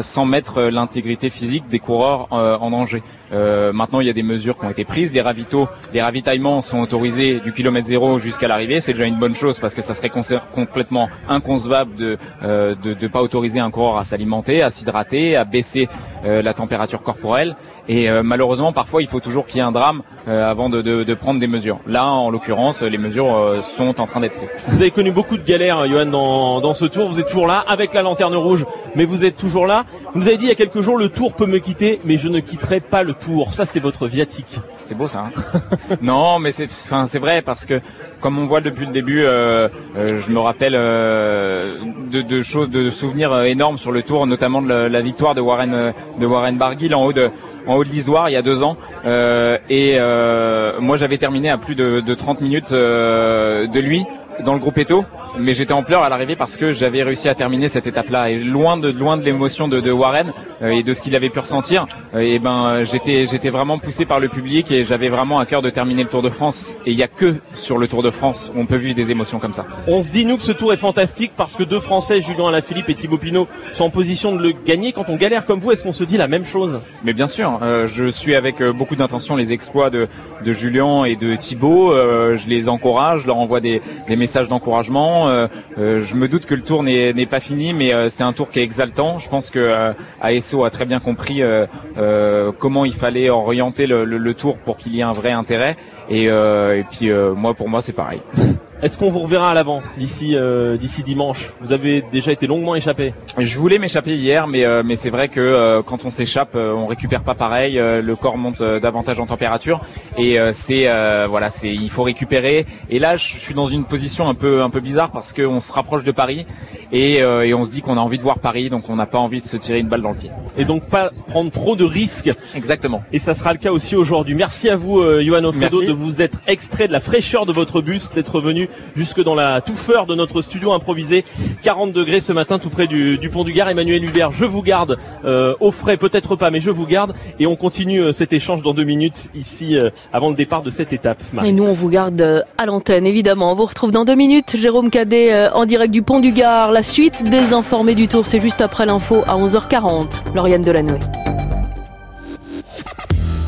sans mettre l'intégrité physique des coureurs en danger. Euh, maintenant, il y a des mesures qui ont été prises. Les ravitaux, les ravitaillements sont autorisés du kilomètre zéro jusqu'à l'arrivée. C'est déjà une bonne chose parce que ça serait complètement inconcevable de euh, ne pas autoriser un coureur à s'alimenter, à s'hydrater, à baisser euh, la température corporelle. Et euh, malheureusement, parfois, il faut toujours qu'il y ait un drame euh, avant de, de, de, prendre des mesures. Là, en l'occurrence, les mesures euh, sont en train d'être prises. Vous avez connu beaucoup de galères, Johan, dans, dans ce tour. Vous êtes toujours là, avec la lanterne rouge, mais vous êtes toujours là. Vous nous avez dit il y a quelques jours, le tour peut me quitter, mais je ne quitterai pas le tour. Ça, c'est votre viatique. C'est beau ça. Hein non, mais c'est, enfin, c'est vrai parce que comme on voit depuis le début, euh, je me rappelle euh, de, de, choses, de souvenirs énormes sur le tour, notamment de la, la victoire de Warren, de Warren Barguil en haut de, en haut de l'Isoire il y a deux ans. Euh, et euh, moi j'avais terminé à plus de, de 30 minutes euh, de lui dans le groupe Eto mais j'étais en pleurs à l'arrivée parce que j'avais réussi à terminer cette étape-là et loin de loin de l'émotion de, de, Warren euh, et de ce qu'il avait pu ressentir. Euh, et ben j'étais j'étais vraiment poussé par le public et j'avais vraiment à cœur de terminer le Tour de France. Et il y a que sur le Tour de France où on peut vivre des émotions comme ça. On se dit nous que ce Tour est fantastique parce que deux Français, Julien Alaphilippe et Thibaut Pinot, sont en position de le gagner. Quand on galère comme vous, est-ce qu'on se dit la même chose? Mais bien sûr, euh, je suis avec beaucoup d'intention les exploits de, de Julien et de Thibaut. je les encourage, je leur envoie des, des messages d'encouragement je me doute que le tour n'est pas fini, mais euh, c'est un tour qui est exaltant. Je pense que euh, ASO a très bien compris euh, comment il fallait orienter le, le, tour pour qu'il y ait un vrai intérêt. Et, et puis moi, pour moi, c'est pareil. Est-ce qu'on vous reverra à l'avant d'ici euh, d'ici dimanche? Vous avez déjà été longuement échappé. Je voulais m'échapper hier, mais euh, mais c'est vrai que euh, quand on s'échappe, on récupère pas pareil. le corps monte davantage en température et c'est voilà, c'est il faut récupérer. Et là, je suis dans une position un peu un peu bizarre parce qu'on se rapproche de Paris et, et on se dit qu'on a envie de voir Paris, donc on n'a pas envie de se tirer une balle dans le pied. Et donc pas prendre trop de risques. Exactement. Et ça sera le cas aussi aujourd'hui. Merci à vous, Johan Ofredo, de vous être extrait de la fraîcheur de votre bus, d'être venu jusque dans la touffeur de notre studio improvisé. 40 degrés ce matin tout près du, pont du Gard. Emmanuel Hubert, je vous garde euh, au frais, peut-être pas, mais je vous garde. Et on continue euh, cet échange dans deux minutes ici euh, avant le départ de cette étape. Et nous, on vous garde à l'antenne, évidemment. On vous retrouve dans deux minutes. Jérôme Cadet en direct du pont du Gard. La suite des informés du tour, c'est juste après l'info à 11h40. Lauriane Delanoë.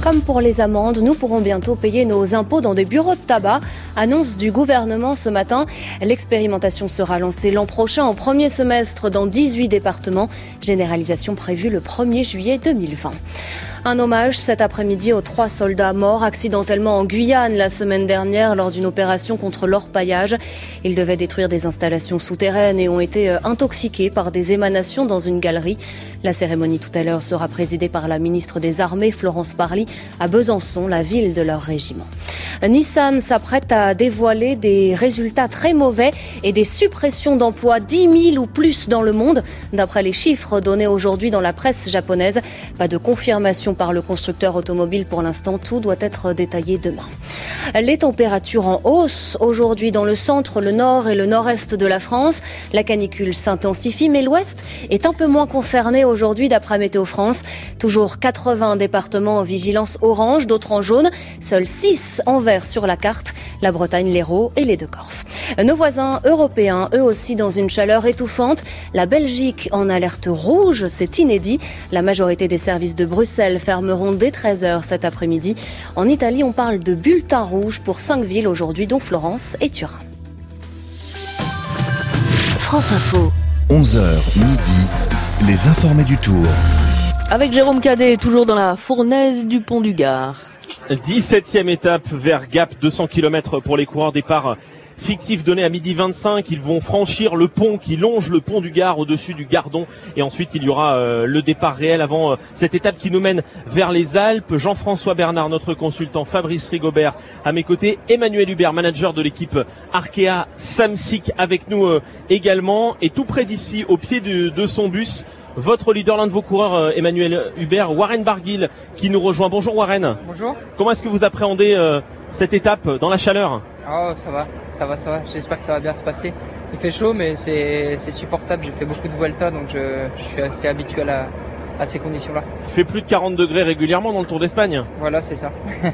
Comme pour les amendes, nous pourrons bientôt payer nos impôts dans des bureaux de tabac. Annonce du gouvernement ce matin. L'expérimentation sera lancée l'an prochain au premier semestre dans 18 départements. Généralisation prévue le 1er juillet 2020. Un hommage cet après-midi aux trois soldats morts accidentellement en Guyane la semaine dernière lors d'une opération contre l'orpaillage. Ils devaient détruire des installations souterraines et ont été euh, intoxiqués par des émanations dans une galerie. La cérémonie tout à l'heure sera présidée par la ministre des Armées, Florence Parly. à Besançon, la ville de leur régiment. Nissan s'apprête à dévoiler des résultats très mauvais et des suppressions d'emplois 10 000 ou plus dans le monde, d'après les chiffres donnés aujourd'hui dans la presse japonaise. Pas de confirmation par le constructeur automobile pour l'instant, tout doit être détaillé demain. Les températures en hausse aujourd'hui dans le centre, le nord et le nord-est de la France. La canicule s'intensifie, mais l'ouest est un peu moins concerné aujourd'hui d'après Météo France. Toujours 80 départements en vigilance orange, d'autres en jaune, seuls 6 en vert sur la carte, la Bretagne, l'Hérault et les deux Corses. Nos voisins européens, eux aussi dans une chaleur étouffante. La Belgique en alerte rouge, c'est inédit. La majorité des services de Bruxelles fermeront dès 13h cet après-midi. En Italie, on parle de bulletin rouge pour cinq villes aujourd'hui, dont Florence et Turin. France Info. 11h midi, les informés du tour. Avec Jérôme Cadet, toujours dans la fournaise du pont du Gard. 17e étape vers Gap, 200 km pour les coureurs départ fictif donné à midi 25. Ils vont franchir le pont qui longe le pont du Gard au-dessus du Gardon. Et ensuite, il y aura euh, le départ réel avant euh, cette étape qui nous mène vers les Alpes. Jean-François Bernard, notre consultant, Fabrice Rigobert à mes côtés, Emmanuel Hubert, manager de l'équipe Arkea Samsic avec nous euh, également. Et tout près d'ici, au pied de, de son bus, votre leader, l'un de vos coureurs, Emmanuel Hubert, Warren Barguil, qui nous rejoint. Bonjour Warren. Bonjour. Comment est-ce que vous appréhendez cette étape dans la chaleur? Oh, ça va, ça va, ça va. J'espère que ça va bien se passer. Il fait chaud, mais c'est supportable. J'ai fait beaucoup de Vuelta, donc je, je suis assez habitué à, à ces conditions-là. Il fait plus de 40 degrés régulièrement dans le Tour d'Espagne. Voilà, c'est ça.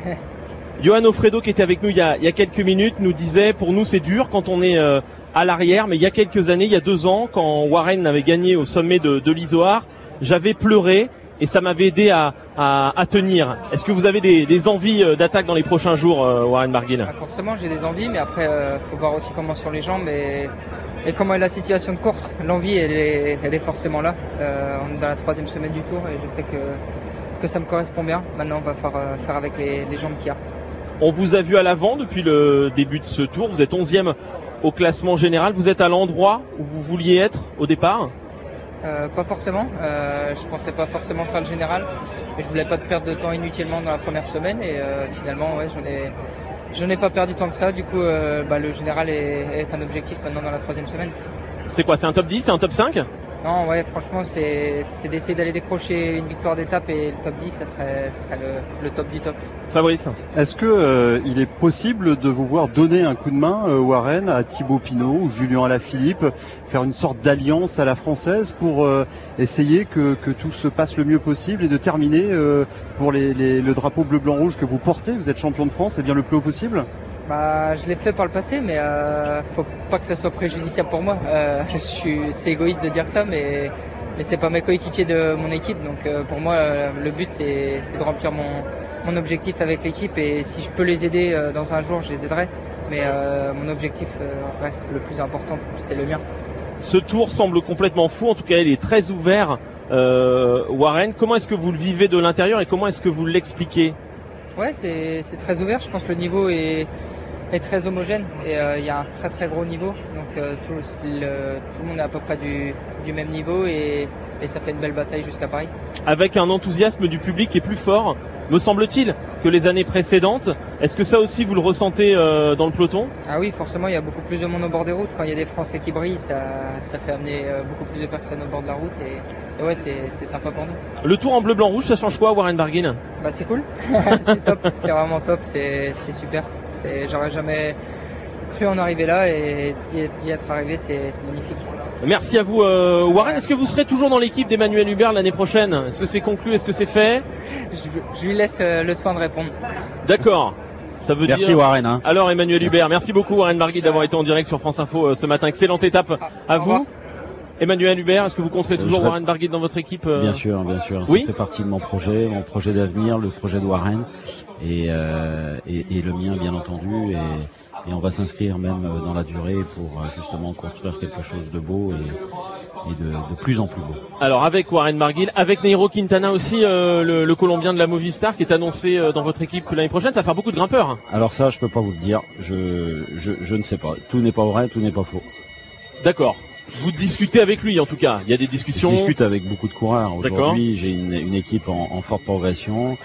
Johan Ofredo, qui était avec nous il y a, il y a quelques minutes, nous disait pour nous c'est dur quand on est euh, à l'arrière, mais il y a quelques années, il y a deux ans, quand Warren avait gagné au sommet de, de l'Isoar, j'avais pleuré et ça m'avait aidé à, à, à tenir. Est-ce que vous avez des, des envies euh, d'attaque dans les prochains jours, euh, Warren Barguil ah, Forcément, j'ai des envies, mais après, euh, faut voir aussi comment sont les jambes et, et comment est la situation de course. L'envie, elle est, elle est forcément là. Euh, on est dans la troisième semaine du tour et je sais que, que ça me correspond bien. Maintenant, on va faire, faire avec les, les jambes qu'il y a. On vous a vu à l'avant depuis le début de ce tour. Vous êtes 11e au classement général. Vous êtes à l'endroit où vous vouliez être au départ? Euh, pas forcément. Euh, je pensais pas forcément faire le général. Mais je voulais pas perdre de temps inutilement dans la première semaine et euh, finalement ouais, j'en ai pas perdu tant que ça. Du coup bah, le général est, est, un objectif maintenant dans la troisième semaine. C'est quoi C'est un top 10 C'est un top 5 Non ouais franchement c'est d'essayer d'aller décrocher une victoire d'étape et le top 10 ça serait, ça serait le, le top du top. Fabrice. Est-ce que euh, il est possible de vous voir donner un coup de main, euh, Warren, à Thibaut Pinot ou Julien Alaphilippe, faire une sorte d'alliance à la française pour euh, essayer que, que, tout se passe le mieux possible et de terminer euh, pour les, les, le drapeau bleu-blanc-rouge que vous portez Vous êtes champion de France, et bien le plus haut possible? Bah, je l'ai fait par le passé, mais euh, faut pas que ça soit préjudiciable pour moi. Euh, je suis, c'est égoïste de dire ça, mais mais c'est pas mes coéquipiers de mon équipe, donc euh, pour moi le but c'est, c'est de remplir mon mon objectif avec l'équipe et si je peux les aider euh, dans un jour, je les aiderai. Mais euh, mon objectif euh, reste le plus important, c'est le mien. Ce tour semble complètement fou, en tout cas il est très ouvert. Euh, Warren, comment est-ce que vous le vivez de l'intérieur et comment est-ce que vous l'expliquez? Ouais, c'est, c'est très ouvert. Je pense que le niveau est, est très homogène et il euh, y a un très très gros niveau. Donc euh, tout, le, tout le monde est à peu près du, du même niveau et, et ça fait une belle bataille jusqu'à Paris. Avec un enthousiasme du public qui est plus fort, me semble-t-il, que les années précédentes. Est-ce que ça aussi vous le ressentez euh, dans le peloton? Ah oui, forcément, il y a beaucoup plus de monde au bord des routes. Quand il y a des Français qui brillent, ça, ça fait amener beaucoup plus de personnes au bord de la route et, et ouais, c'est sympa pour nous. Le tour en bleu-blanc-rouge, ça change quoi, Warren Barguin Bah c'est cool, c'est top, c'est vraiment top, c'est super. J'aurais jamais cru en arriver là et d'y être arrivé, c'est magnifique. Merci à vous, euh, Warren. Est-ce que vous serez toujours dans l'équipe d'Emmanuel Hubert l'année prochaine? Est-ce que c'est conclu? Est-ce que c'est fait? Je, je, lui laisse euh, le soin de répondre. D'accord. Ça veut merci dire... Warren. Hein. Alors Emmanuel Hubert, merci beaucoup Warren Barguil d'avoir été en direct sur France Info euh, ce matin. Excellente étape ah, à vous. Emmanuel Hubert, est-ce que vous compterez toujours Warren Barguil dans votre équipe Bien sûr, bien sûr. Oui ça fait partie de mon projet, mon projet d'avenir, le projet de Warren et, euh, et, et, le mien bien entendu. Et, et on va s'inscrire même dans la durée pour justement construire quelque chose de beau et, et de, de, plus en plus beau. Alors avec Warren Barguil, avec Neiro Quintana aussi, euh, le, le, Colombien de la Movistar qui est annoncé euh, dans votre équipe l'année prochaine, ça va faire beaucoup de grimpeurs. Hein. Alors ça, je peux pas vous le dire, je, je, je ne sais pas. Tout n'est pas vrai, tout n'est pas faux. D'accord. Vous discutez avec lui en tout cas. Il y a des discussions. Je discute avec beaucoup de coureurs. Aujourd'hui, j'ai une, une, équipe en, en forte progression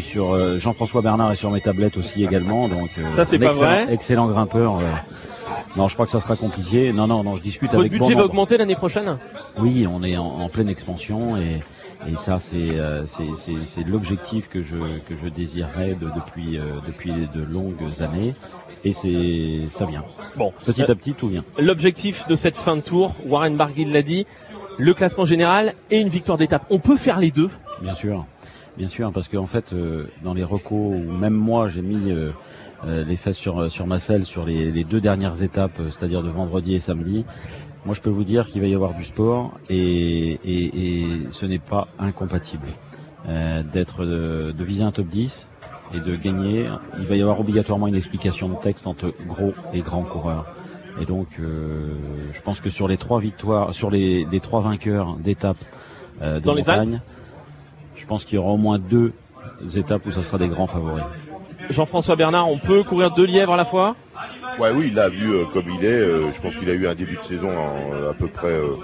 suis sur euh, Jean-François Bernard et sur mes tablettes aussi également. Donc euh, Ça, c'est un pas excellent, vrai excellent grimpeur. euh. Non, je crois que ça sera compliqué. Non, non, non, je discute Votre avec budget bon va augmenter l'année prochaine? Oui, on est en, en pleine expansion et, et ça c'est l'objectif que je que je désirais de- depuis depuis de longues années et c'est ça vient. Bon, petit à petit tout vient. L'objectif de cette fin de tour, Warren Barguil l'a dit, le classement général et une victoire d'étape. On peut faire les deux? Bien sûr, bien sûr, parce qu'en fait, euh, dans les recos, ou même moi, j'ai mis euh, euh, les fesses sur, sur ma selle sur les, les deux dernières étapes, c'est-à-dire de vendredi et samedi. Moi, je peux vous dire qu'il va y avoir du sport et, et, et ce n'est pas incompatible euh, d'être de, de viser un top 10 et de gagner. Il va y avoir obligatoirement une explication de texte entre gros et grands coureurs. Et donc, euh, je pense que sur les trois victoires, sur les, les trois vainqueurs d'étapes euh, de Dans les montagne, je pense qu'il y aura au moins deux étapes où ça sera des grands favoris. Jean-François Bernard, on peut courir deux lièvres à la fois? Ouais, oui, il l'a vu euh, comme il est. euh, je pense qu'il a eu un début de saison en- à peu près euh,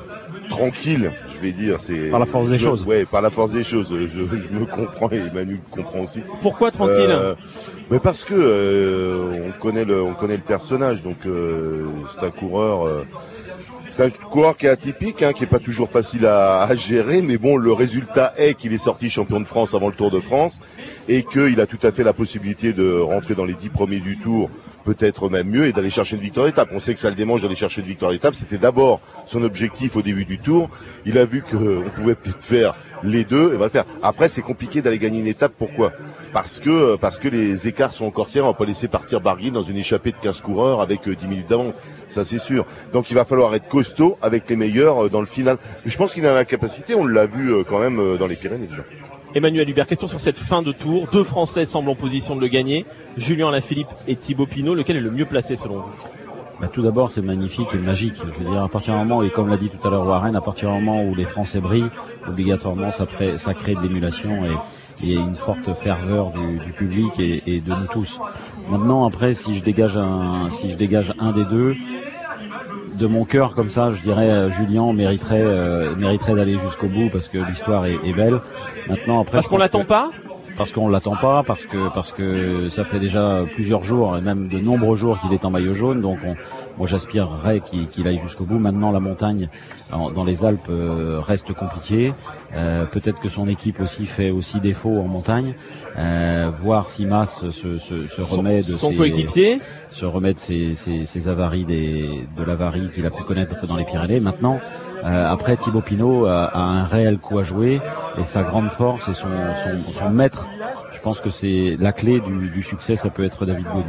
tranquille, je vais dire. C'est Par la force des je- choses. Ouais, par la force des choses. Je, je me comprends et Manu comprend aussi. Pourquoi tranquille? Euh, mais parce que euh, on connaît le, on connaît le personnage. Donc euh, c'est un coureur. Euh, c'est un coureur qui est atypique, hein, qui est pas toujours facile à, à gérer, mais bon, le résultat est qu'il est sorti champion de France avant le Tour de France et qu'il a tout à fait la possibilité de rentrer dans les dix premiers du Tour, peut-être même mieux, et d'aller chercher une victoire d'étape. On sait que ça le démange d'aller chercher une victoire d'étape. C'était d'abord son objectif au début du Tour. Il a vu qu'on pouvait peut-être faire les deux et va le faire. Après, c'est compliqué d'aller gagner une étape. Pourquoi? Parce que parce que les écarts sont encore serrés. On va pas laisser partir Barguil dans une échappée de 15 coureurs avec euh, 10 minutes d'avance. Ça, c'est sûr. Donc, il va falloir être costaud avec les meilleurs euh, dans le final. Mais je pense qu'il a la capacité. On l'a vu euh, quand même euh, dans les Pyrénées déjà. Emmanuel Hubert, question sur cette fin de tour. Deux Français semblent en position de le gagner. Julien Alaphilippe et Thibaut Pinot. Lequel est le mieux placé selon vous Bah, tout d'abord, c'est magnifique et magique. Je veux dire, à partir du moment, et comme l'a dit tout à l'heure Warren, à partir du moment où les Français brillent, obligatoirement, ça, pré- ça crée de l'émulation et, et une forte ferveur du, du public et, et de nous tous. Maintenant, après, si je dégage un, si je dégage un des deux, de mon cœur comme ça, je dirais euh, Julien mériterait, euh, mériterait d'aller jusqu'au bout parce que l'histoire est, est belle. Maintenant, après, Parce qu'on l'attend pas? Parce qu'on l'attend pas, parce que parce que ça fait déjà plusieurs jours, et même de nombreux jours qu'il est en maillot jaune, donc on, moi j'aspirerais qu'il aille jusqu'au bout. Maintenant la montagne dans les Alpes euh, reste compliquée. Euh, Peut-être que son équipe aussi fait aussi défaut en montagne. Euh, voir si Mas se, se, se Son- remet de son ses, coéquipier se remet de ses, ses, ses avaries des, de l'avarie qu'il a pu connaître dans les Pyrénées. Maintenant, euh, après Thibaut Pinot a, a un réel coup à jouer et sa grande force et son, son, son maître. Je pense que c'est la clé du, du succès, ça peut être David Gaudu.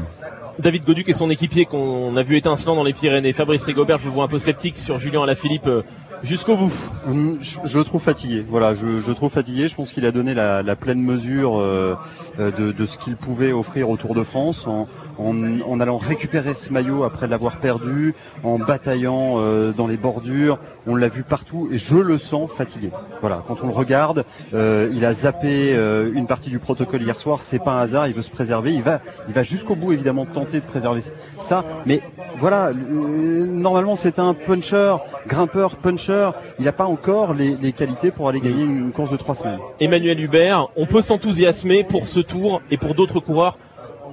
David Goduc et son équipier qu'on a vu étincelant dans les Pyrénées. Fabrice Rigobert, je vous vois un peu sceptique sur Julien Alaphilippe euh, jusqu'au bout. Hum, Je, le trouve fatigué. Voilà, je, je trouve fatigué. Je pense qu'il a donné la, la pleine mesure euh, euh, de, de ce qu'il pouvait offrir au Tour de France en, en, en allant récupérer ce maillot après l'avoir perdu, en bataillant euh, dans les bordures. On l'a vu partout et je le sens fatigué. Voilà, quand on le regarde, euh, il a zappé euh, une partie du protocole hier soir. C'est pas un hasard. Il veut se préserver. Il va, il va jusqu'au bout évidemment tenter de préserver ça. Mais voilà, euh, normalement c'est un puncher, grimpeur, puncher. Il n'a pas encore les, les qualités pour aller gagner une course de trois semaines. Emmanuel Hubert, on peut s'enthousiasmer pour ce tour et pour d'autres coureurs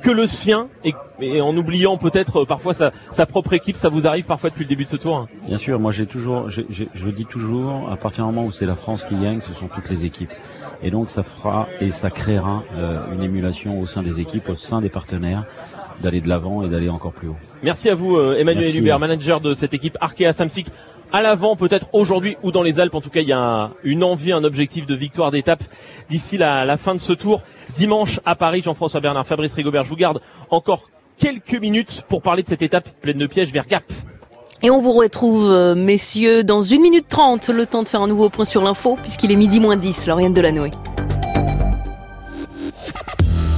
que le sien et, et en oubliant peut-être euh, parfois sa, sa propre équipe, ça vous arrive parfois depuis le début de ce tour Bien sûr, moi j'ai toujours, j'ai- j'ai- je dis toujours, à partir du moment où c'est la France qui gagne, ce sont toutes les équipes. Et donc ça fera et ça créera euh, une émulation au sein des équipes, au sein des partenaires, d'aller de l'avant et d'aller encore plus haut. Merci à vous euh, Emmanuel Merci. Hubert, manager de cette équipe Arkea Samsic. À l'avant peut-être aujourd'hui ou dans les Alpes, en tout cas il y a une envie, un objectif de victoire d'étape d'ici la, la fin de ce tour. Dimanche à Paris, Jean-François Bernard, Fabrice Rigobert, je vous garde encore quelques minutes pour parler de cette étape pleine de pièges vers Gap. Et on vous retrouve, euh, messieurs, dans une minute trente, le temps de faire un nouveau point sur l'info, puisqu'il est midi moins 10, Lauriane Delanoë.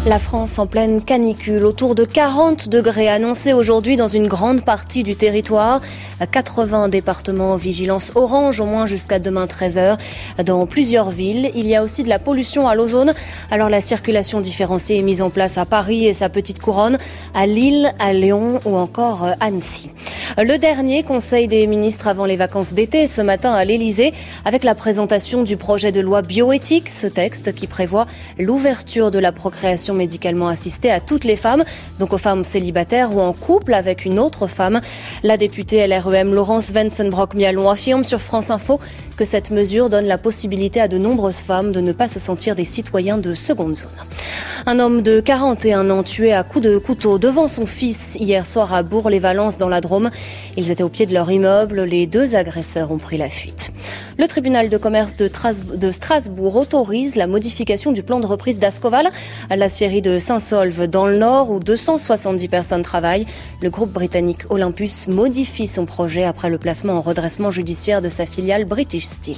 La France en pleine canicule, autour de 40 degrés annoncés aujourd'hui dans une grande partie du territoire. 80 départements en vigilance orange, au moins jusqu'à demain 13h. Dans plusieurs villes, il y a aussi de la pollution à l'ozone. Alors la circulation différenciée est mise en place à Paris et sa petite couronne, à Lille, à Lyon ou encore à Annecy. Le dernier conseil des ministres avant les vacances d'été ce matin à l'Elysée avec la présentation du projet de loi bioéthique, ce texte qui prévoit l'ouverture de la procréation médicalement assistée à toutes les femmes, donc aux femmes célibataires ou en couple avec une autre femme. La députée LREM Laurence Wensenbrock-Mialon affirme sur France Info que cette mesure donne la possibilité à de nombreuses femmes de ne pas se sentir des citoyens de seconde zone. Un homme de 41 ans tué à coups de couteau devant son fils hier soir à Bourg-les-Valences dans la Drôme. Ils étaient au pied de leur immeuble. Les deux agresseurs ont pris la fuite. Le tribunal de commerce de, Strasbourg autorise la modification du plan de reprise d'Ascoval à la série de Saint-Solve dans le Nord où 270 personnes travaillent. Le groupe britannique Olympus modifie son projet après le placement en redressement judiciaire de sa filiale British Steel.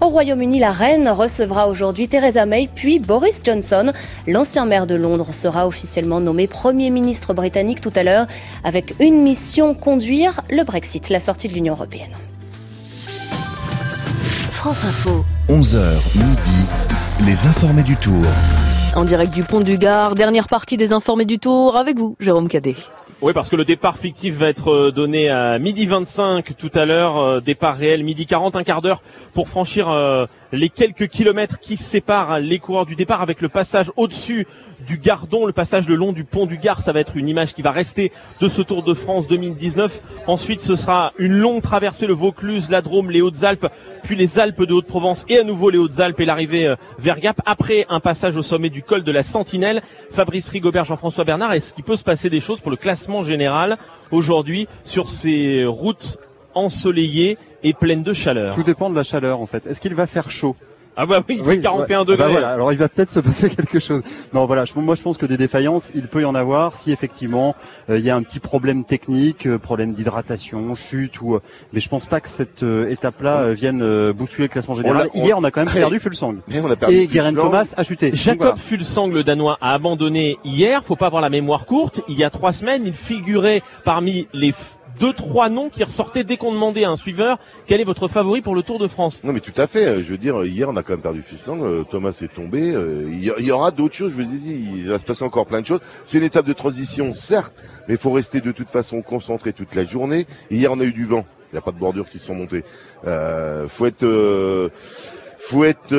Au Royaume-Uni, la reine recevra aujourd'hui Theresa May puis Boris Johnson. L'ancien maire de Londres sera officiellement nommé Premier ministre britannique tout à l'heure avec une mission conduire le Brexit, la sortie de l'Union européenne. France Info. 11h midi, les informés du tour. En direct du pont du Gard, dernière partie des informés du tour avec vous, Jérôme Cadet. Oui, parce que le départ fictif va être euh, donné à midi 25 tout à l'heure, euh, départ réel midi 40, un quart d'heure pour franchir euh, les quelques kilomètres qui séparent les coureurs du départ avec le passage au-dessus du Gardon, le passage le long du pont du Gard, ça va être une image qui va rester de ce Tour de France 2019. Ensuite, ce sera une longue traversée, le Vaucluse, la Drôme, les Hautes-Alpes, puis les Alpes de Haute-Provence et à nouveau les Hautes-Alpes et l'arrivée euh, vers Gap. Après un passage au sommet du col de la Sentinelle, Fabrice Rigobert, Jean-François Bernard, est-ce qu'il peut se passer des choses pour le classement général aujourd'hui sur ces routes ensoleillées et pleines de chaleur Tout dépend de la chaleur en fait. Est-ce qu'il va faire chaud? Ah bah oui, il fait 41 degrés. Bah voilà, alors il va peut-être se passer quelque chose. Non, voilà, moi je pense que des défaillances, il peut y en avoir si effectivement euh, il y a un petit problème technique, euh, problème d'hydratation, chute ou. Euh, mais je pense pas que cette étape-là vienne bousculer le classement général. Hier, on a quand même perdu Fulsang. Et Guerin Thomas a chuté. Jacob Fulsang, le Danois, a abandonné hier. Faut pas avoir la mémoire courte. Il y a trois semaines, il figurait parmi les deux trois noms qui ressortaient dès qu'on demandait à un suiveur quel est votre favori pour le Tour de France. Non mais tout à fait. Je veux dire, hier on a quand même perdu Fuslang, euh, Thomas est tombé. Euh, il y aura d'autres choses. Je vous ai dit, il va se passer encore plein de choses. C'est une étape de transition, certes, mais il faut rester de toute façon concentré toute la journée. hier on a eu du vent. Il n'y a pas de bordures qui sont montées. Euh, faut être, euh, faut être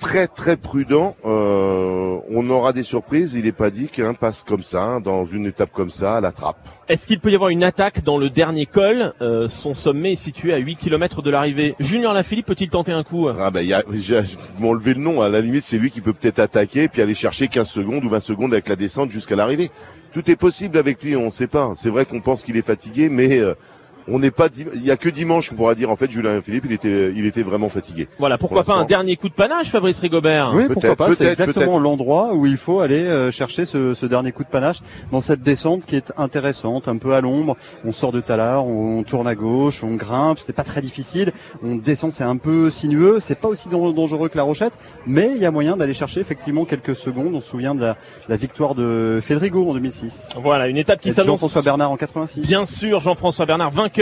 très très prudent. on aura des surprises. Il n'est pas dit qu'un passe comme ça, dans une étape comme ça, à la trappe. Est-ce qu'il peut y avoir une attaque dans le dernier col? Euh, Son sommet est situé à 8 km de l'arrivée. Junior Lafilippe peut-il tenter un coup? Ah ben, bah, j'ai enlevé le nom. À la limite, c'est lui qui peut peut-être attaquer puis aller chercher 15 secondes ou 20 secondes avec la descente jusqu'à l'arrivée. Tout est possible avec lui, on ne sait pas. C'est vrai qu'on pense qu'il est fatigué, mais euh, on n'est pas il y a que dimanche qu'on pourra dire en fait Julien Philippe il était il était vraiment fatigué. Voilà, pourquoi pas un dernier coup de panache Fabrice Rigobert Oui, pourquoi pas, c'est exactement l'endroit où il faut aller euh, chercher ce, ce, dernier coup de panache dans cette descente qui est intéressante, un peu à l'ombre, on sort de talard, on, tourne à gauche, on grimpe, c'est pas très difficile, on descend, c'est un peu sinueux, c'est pas aussi dangereux que la Rochette, mais il y a moyen d'aller chercher effectivement quelques secondes, on se souvient de la, la victoire de Federico en 2006. Voilà, une étape qui s'annonce Jean-François Bernard en 86. Bien sûr, Jean-François Bernard vainqueur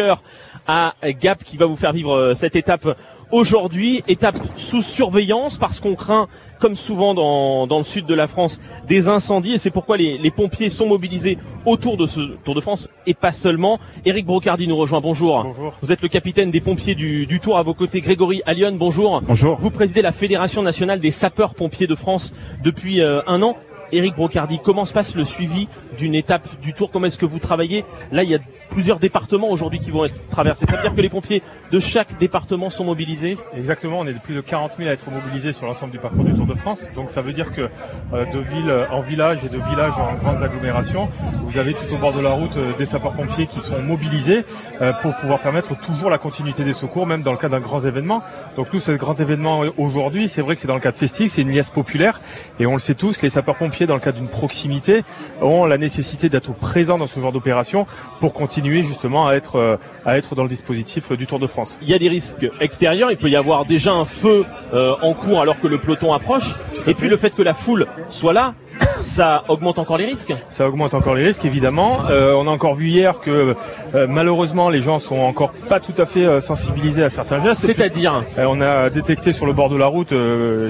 à Gap qui va vous faire vivre euh, cette étape aujourd'hui. Étape sous surveillance parce qu'on craint, comme souvent dans, dans, le sud de la France, des incendies et c'est pourquoi les, les, pompiers sont mobilisés autour de ce Tour de France et pas seulement. Eric Brocardi nous rejoint. Bonjour. Bonjour. Vous êtes le capitaine des pompiers du, du Tour à vos côtés. Grégory Allion, bonjour. Bonjour. Vous présidez la Fédération nationale des sapeurs-pompiers de France depuis euh, un an. Eric Brocardi, comment se passe le suivi d'une étape du Tour? Comment est-ce que vous travaillez? Là, il y a plusieurs départements aujourd'hui qui vont être traversés. Ça veut dire que les pompiers de chaque département sont mobilisés Exactement, on est de plus de 40 000 à être mobilisés sur l'ensemble du parcours du Tour de France. Donc ça veut dire que euh, de ville en village et de village en grandes agglomérations, vous avez tout au bord de la route euh, des sapeurs-pompiers qui sont mobilisés euh, pour pouvoir permettre toujours la continuité des secours, même dans le cas d'un grand événement. Donc nous, ce grand événement aujourd'hui, c'est vrai que c'est dans le cadre festif, c'est une liesse populaire, et on le sait tous, les sapeurs-pompiers, dans le cadre d'une proximité, ont la nécessité d'être présents dans ce genre d'opération pour continuer justement à être euh, à être dans le dispositif du Tour de France. Il y a des risques extérieurs, il peut y avoir déjà un feu euh, en cours alors que le peloton approche, et puis le fait que la foule soit là ça augmente encore les risques. Ça augmente encore les risques, évidemment. Euh, on a encore vu hier que euh, malheureusement les gens sont encore pas tout à fait euh, sensibilisés à certains gestes. C'est-à-dire On a détecté sur le bord de la route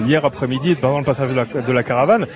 hier après-midi, pendant le passage de la, de la caravane,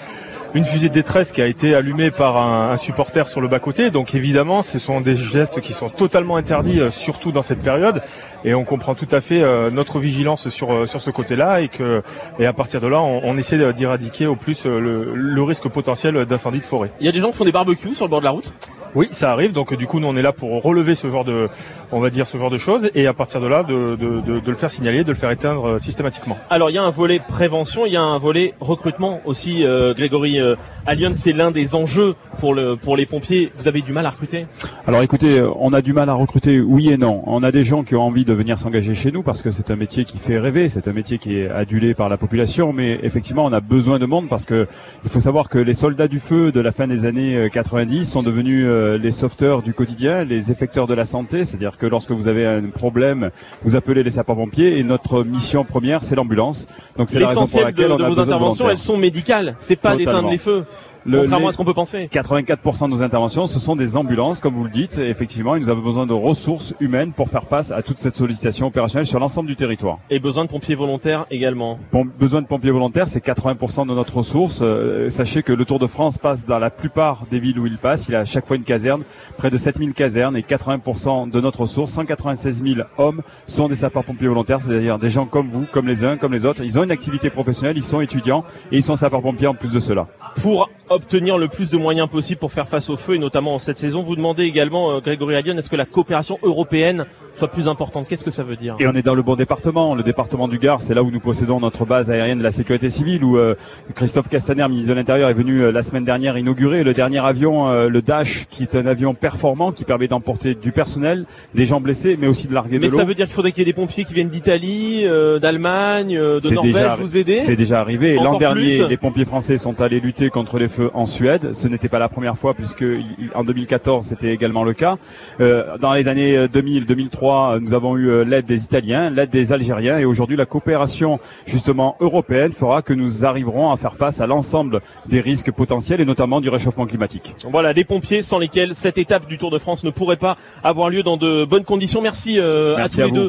une fusée de détresse qui a été allumée par un, un supporter sur le bas-côté. Donc évidemment, ce sont des gestes qui sont totalement interdits, surtout dans cette période. Et on comprend tout à fait euh, notre vigilance sur euh, sur ce côté-là et que et à partir de là, on, on essaie d'éradiquer au plus euh, le, le risque potentiel d'incendie de forêt. Il y a des gens qui font des barbecues sur le bord de la route? Oui, ça arrive. Donc du coup, nous on est là pour relever ce genre de, on va dire ce genre de choses, et à partir de là, de, de, de, de le faire signaler, de le faire éteindre euh, systématiquement. Alors il y a un volet prévention, il y a un volet recrutement aussi. euh, Grégory euh, Allion, c'est l'un des enjeux pour le pour les pompiers. Vous avez du mal à recruter? Alors écoutez, euh, on a du mal à recruter, oui et non. On a des gens qui ont envie de venir s'engager chez nous parce que c'est un métier qui fait rêver, c'est un métier qui est adulé par la population, mais effectivement on a besoin de monde parce que il faut savoir que les soldats du feu de la fin des années euh, 90 sont devenus euh, les sauveteurs du quotidien, les effecteurs de la santé, c'est-à-dire que lorsque vous avez un problème, vous appelez les sapeurs-pompiers et notre mission première c'est l'ambulance. Donc c'est la raison pour de, laquelle on de a vos besoin de interventions, elles sont médicales. C'est pas d'éteindre les feux. Le- contrairement les- à ce qu'on peut penser. 84% de nos interventions, ce sont des ambulances, comme vous le dites. Et effectivement, et nous avons besoin de ressources humaines pour faire face à toute cette sollicitation opérationnelle sur l'ensemble du territoire. Et besoin de pompiers volontaires également. Pom- besoin de pompiers volontaires, c'est 80% de notre ressource. Euh, sachez que le Tour de France passe dans la plupart des villes où il passe. Il a à chaque fois une caserne, près de 7000 casernes et 80% de notre ressource, 196 000 hommes sont des sapeurs-pompiers volontaires, c'est-à-dire des gens comme vous, comme les uns, comme les autres. Ils ont une activité professionnelle, ils sont étudiants et ils sont sapeurs-pompiers en plus de cela. Pour obtenir le plus de moyens possible pour faire face au feu et notamment cette saison, vous demandez également, euh, Grégory Allion, est-ce que la coopération européenne soit plus importante? Qu'est-ce que ça veut dire? Et on est dans le bon département, le département du Gard, c'est là où nous possédons notre base aérienne de la sécurité civile, où euh, Christophe Castaner, ministre de l'Intérieur, est venu euh, la semaine dernière inaugurer le dernier avion, euh, le Dash, qui est un avion performant, qui permet d'emporter du personnel, des gens blessés, mais aussi de larguer Mais de l'eau. ça veut dire qu'il faudrait qu'il y ait des pompiers qui viennent d'Italie, euh, d'Allemagne, euh, de Norvège déjà, vous aider? C'est déjà arrivé. L'an dernier, les pompiers français sont allés lutter contre les en Suède. Ce n'était pas la première fois puisque en 2014 c'était également le cas. Euh, dans les années euh, 2000-2003, nous avons eu euh, l'aide des Italiens, l'aide des Algériens et aujourd'hui la coopération justement européenne fera que nous arriverons à faire face à l'ensemble des risques potentiels et notamment du réchauffement climatique. Voilà, des pompiers sans lesquels cette étape du Tour de France ne pourrait pas avoir lieu dans de bonnes conditions. Merci, euh, à tous à les vous. deux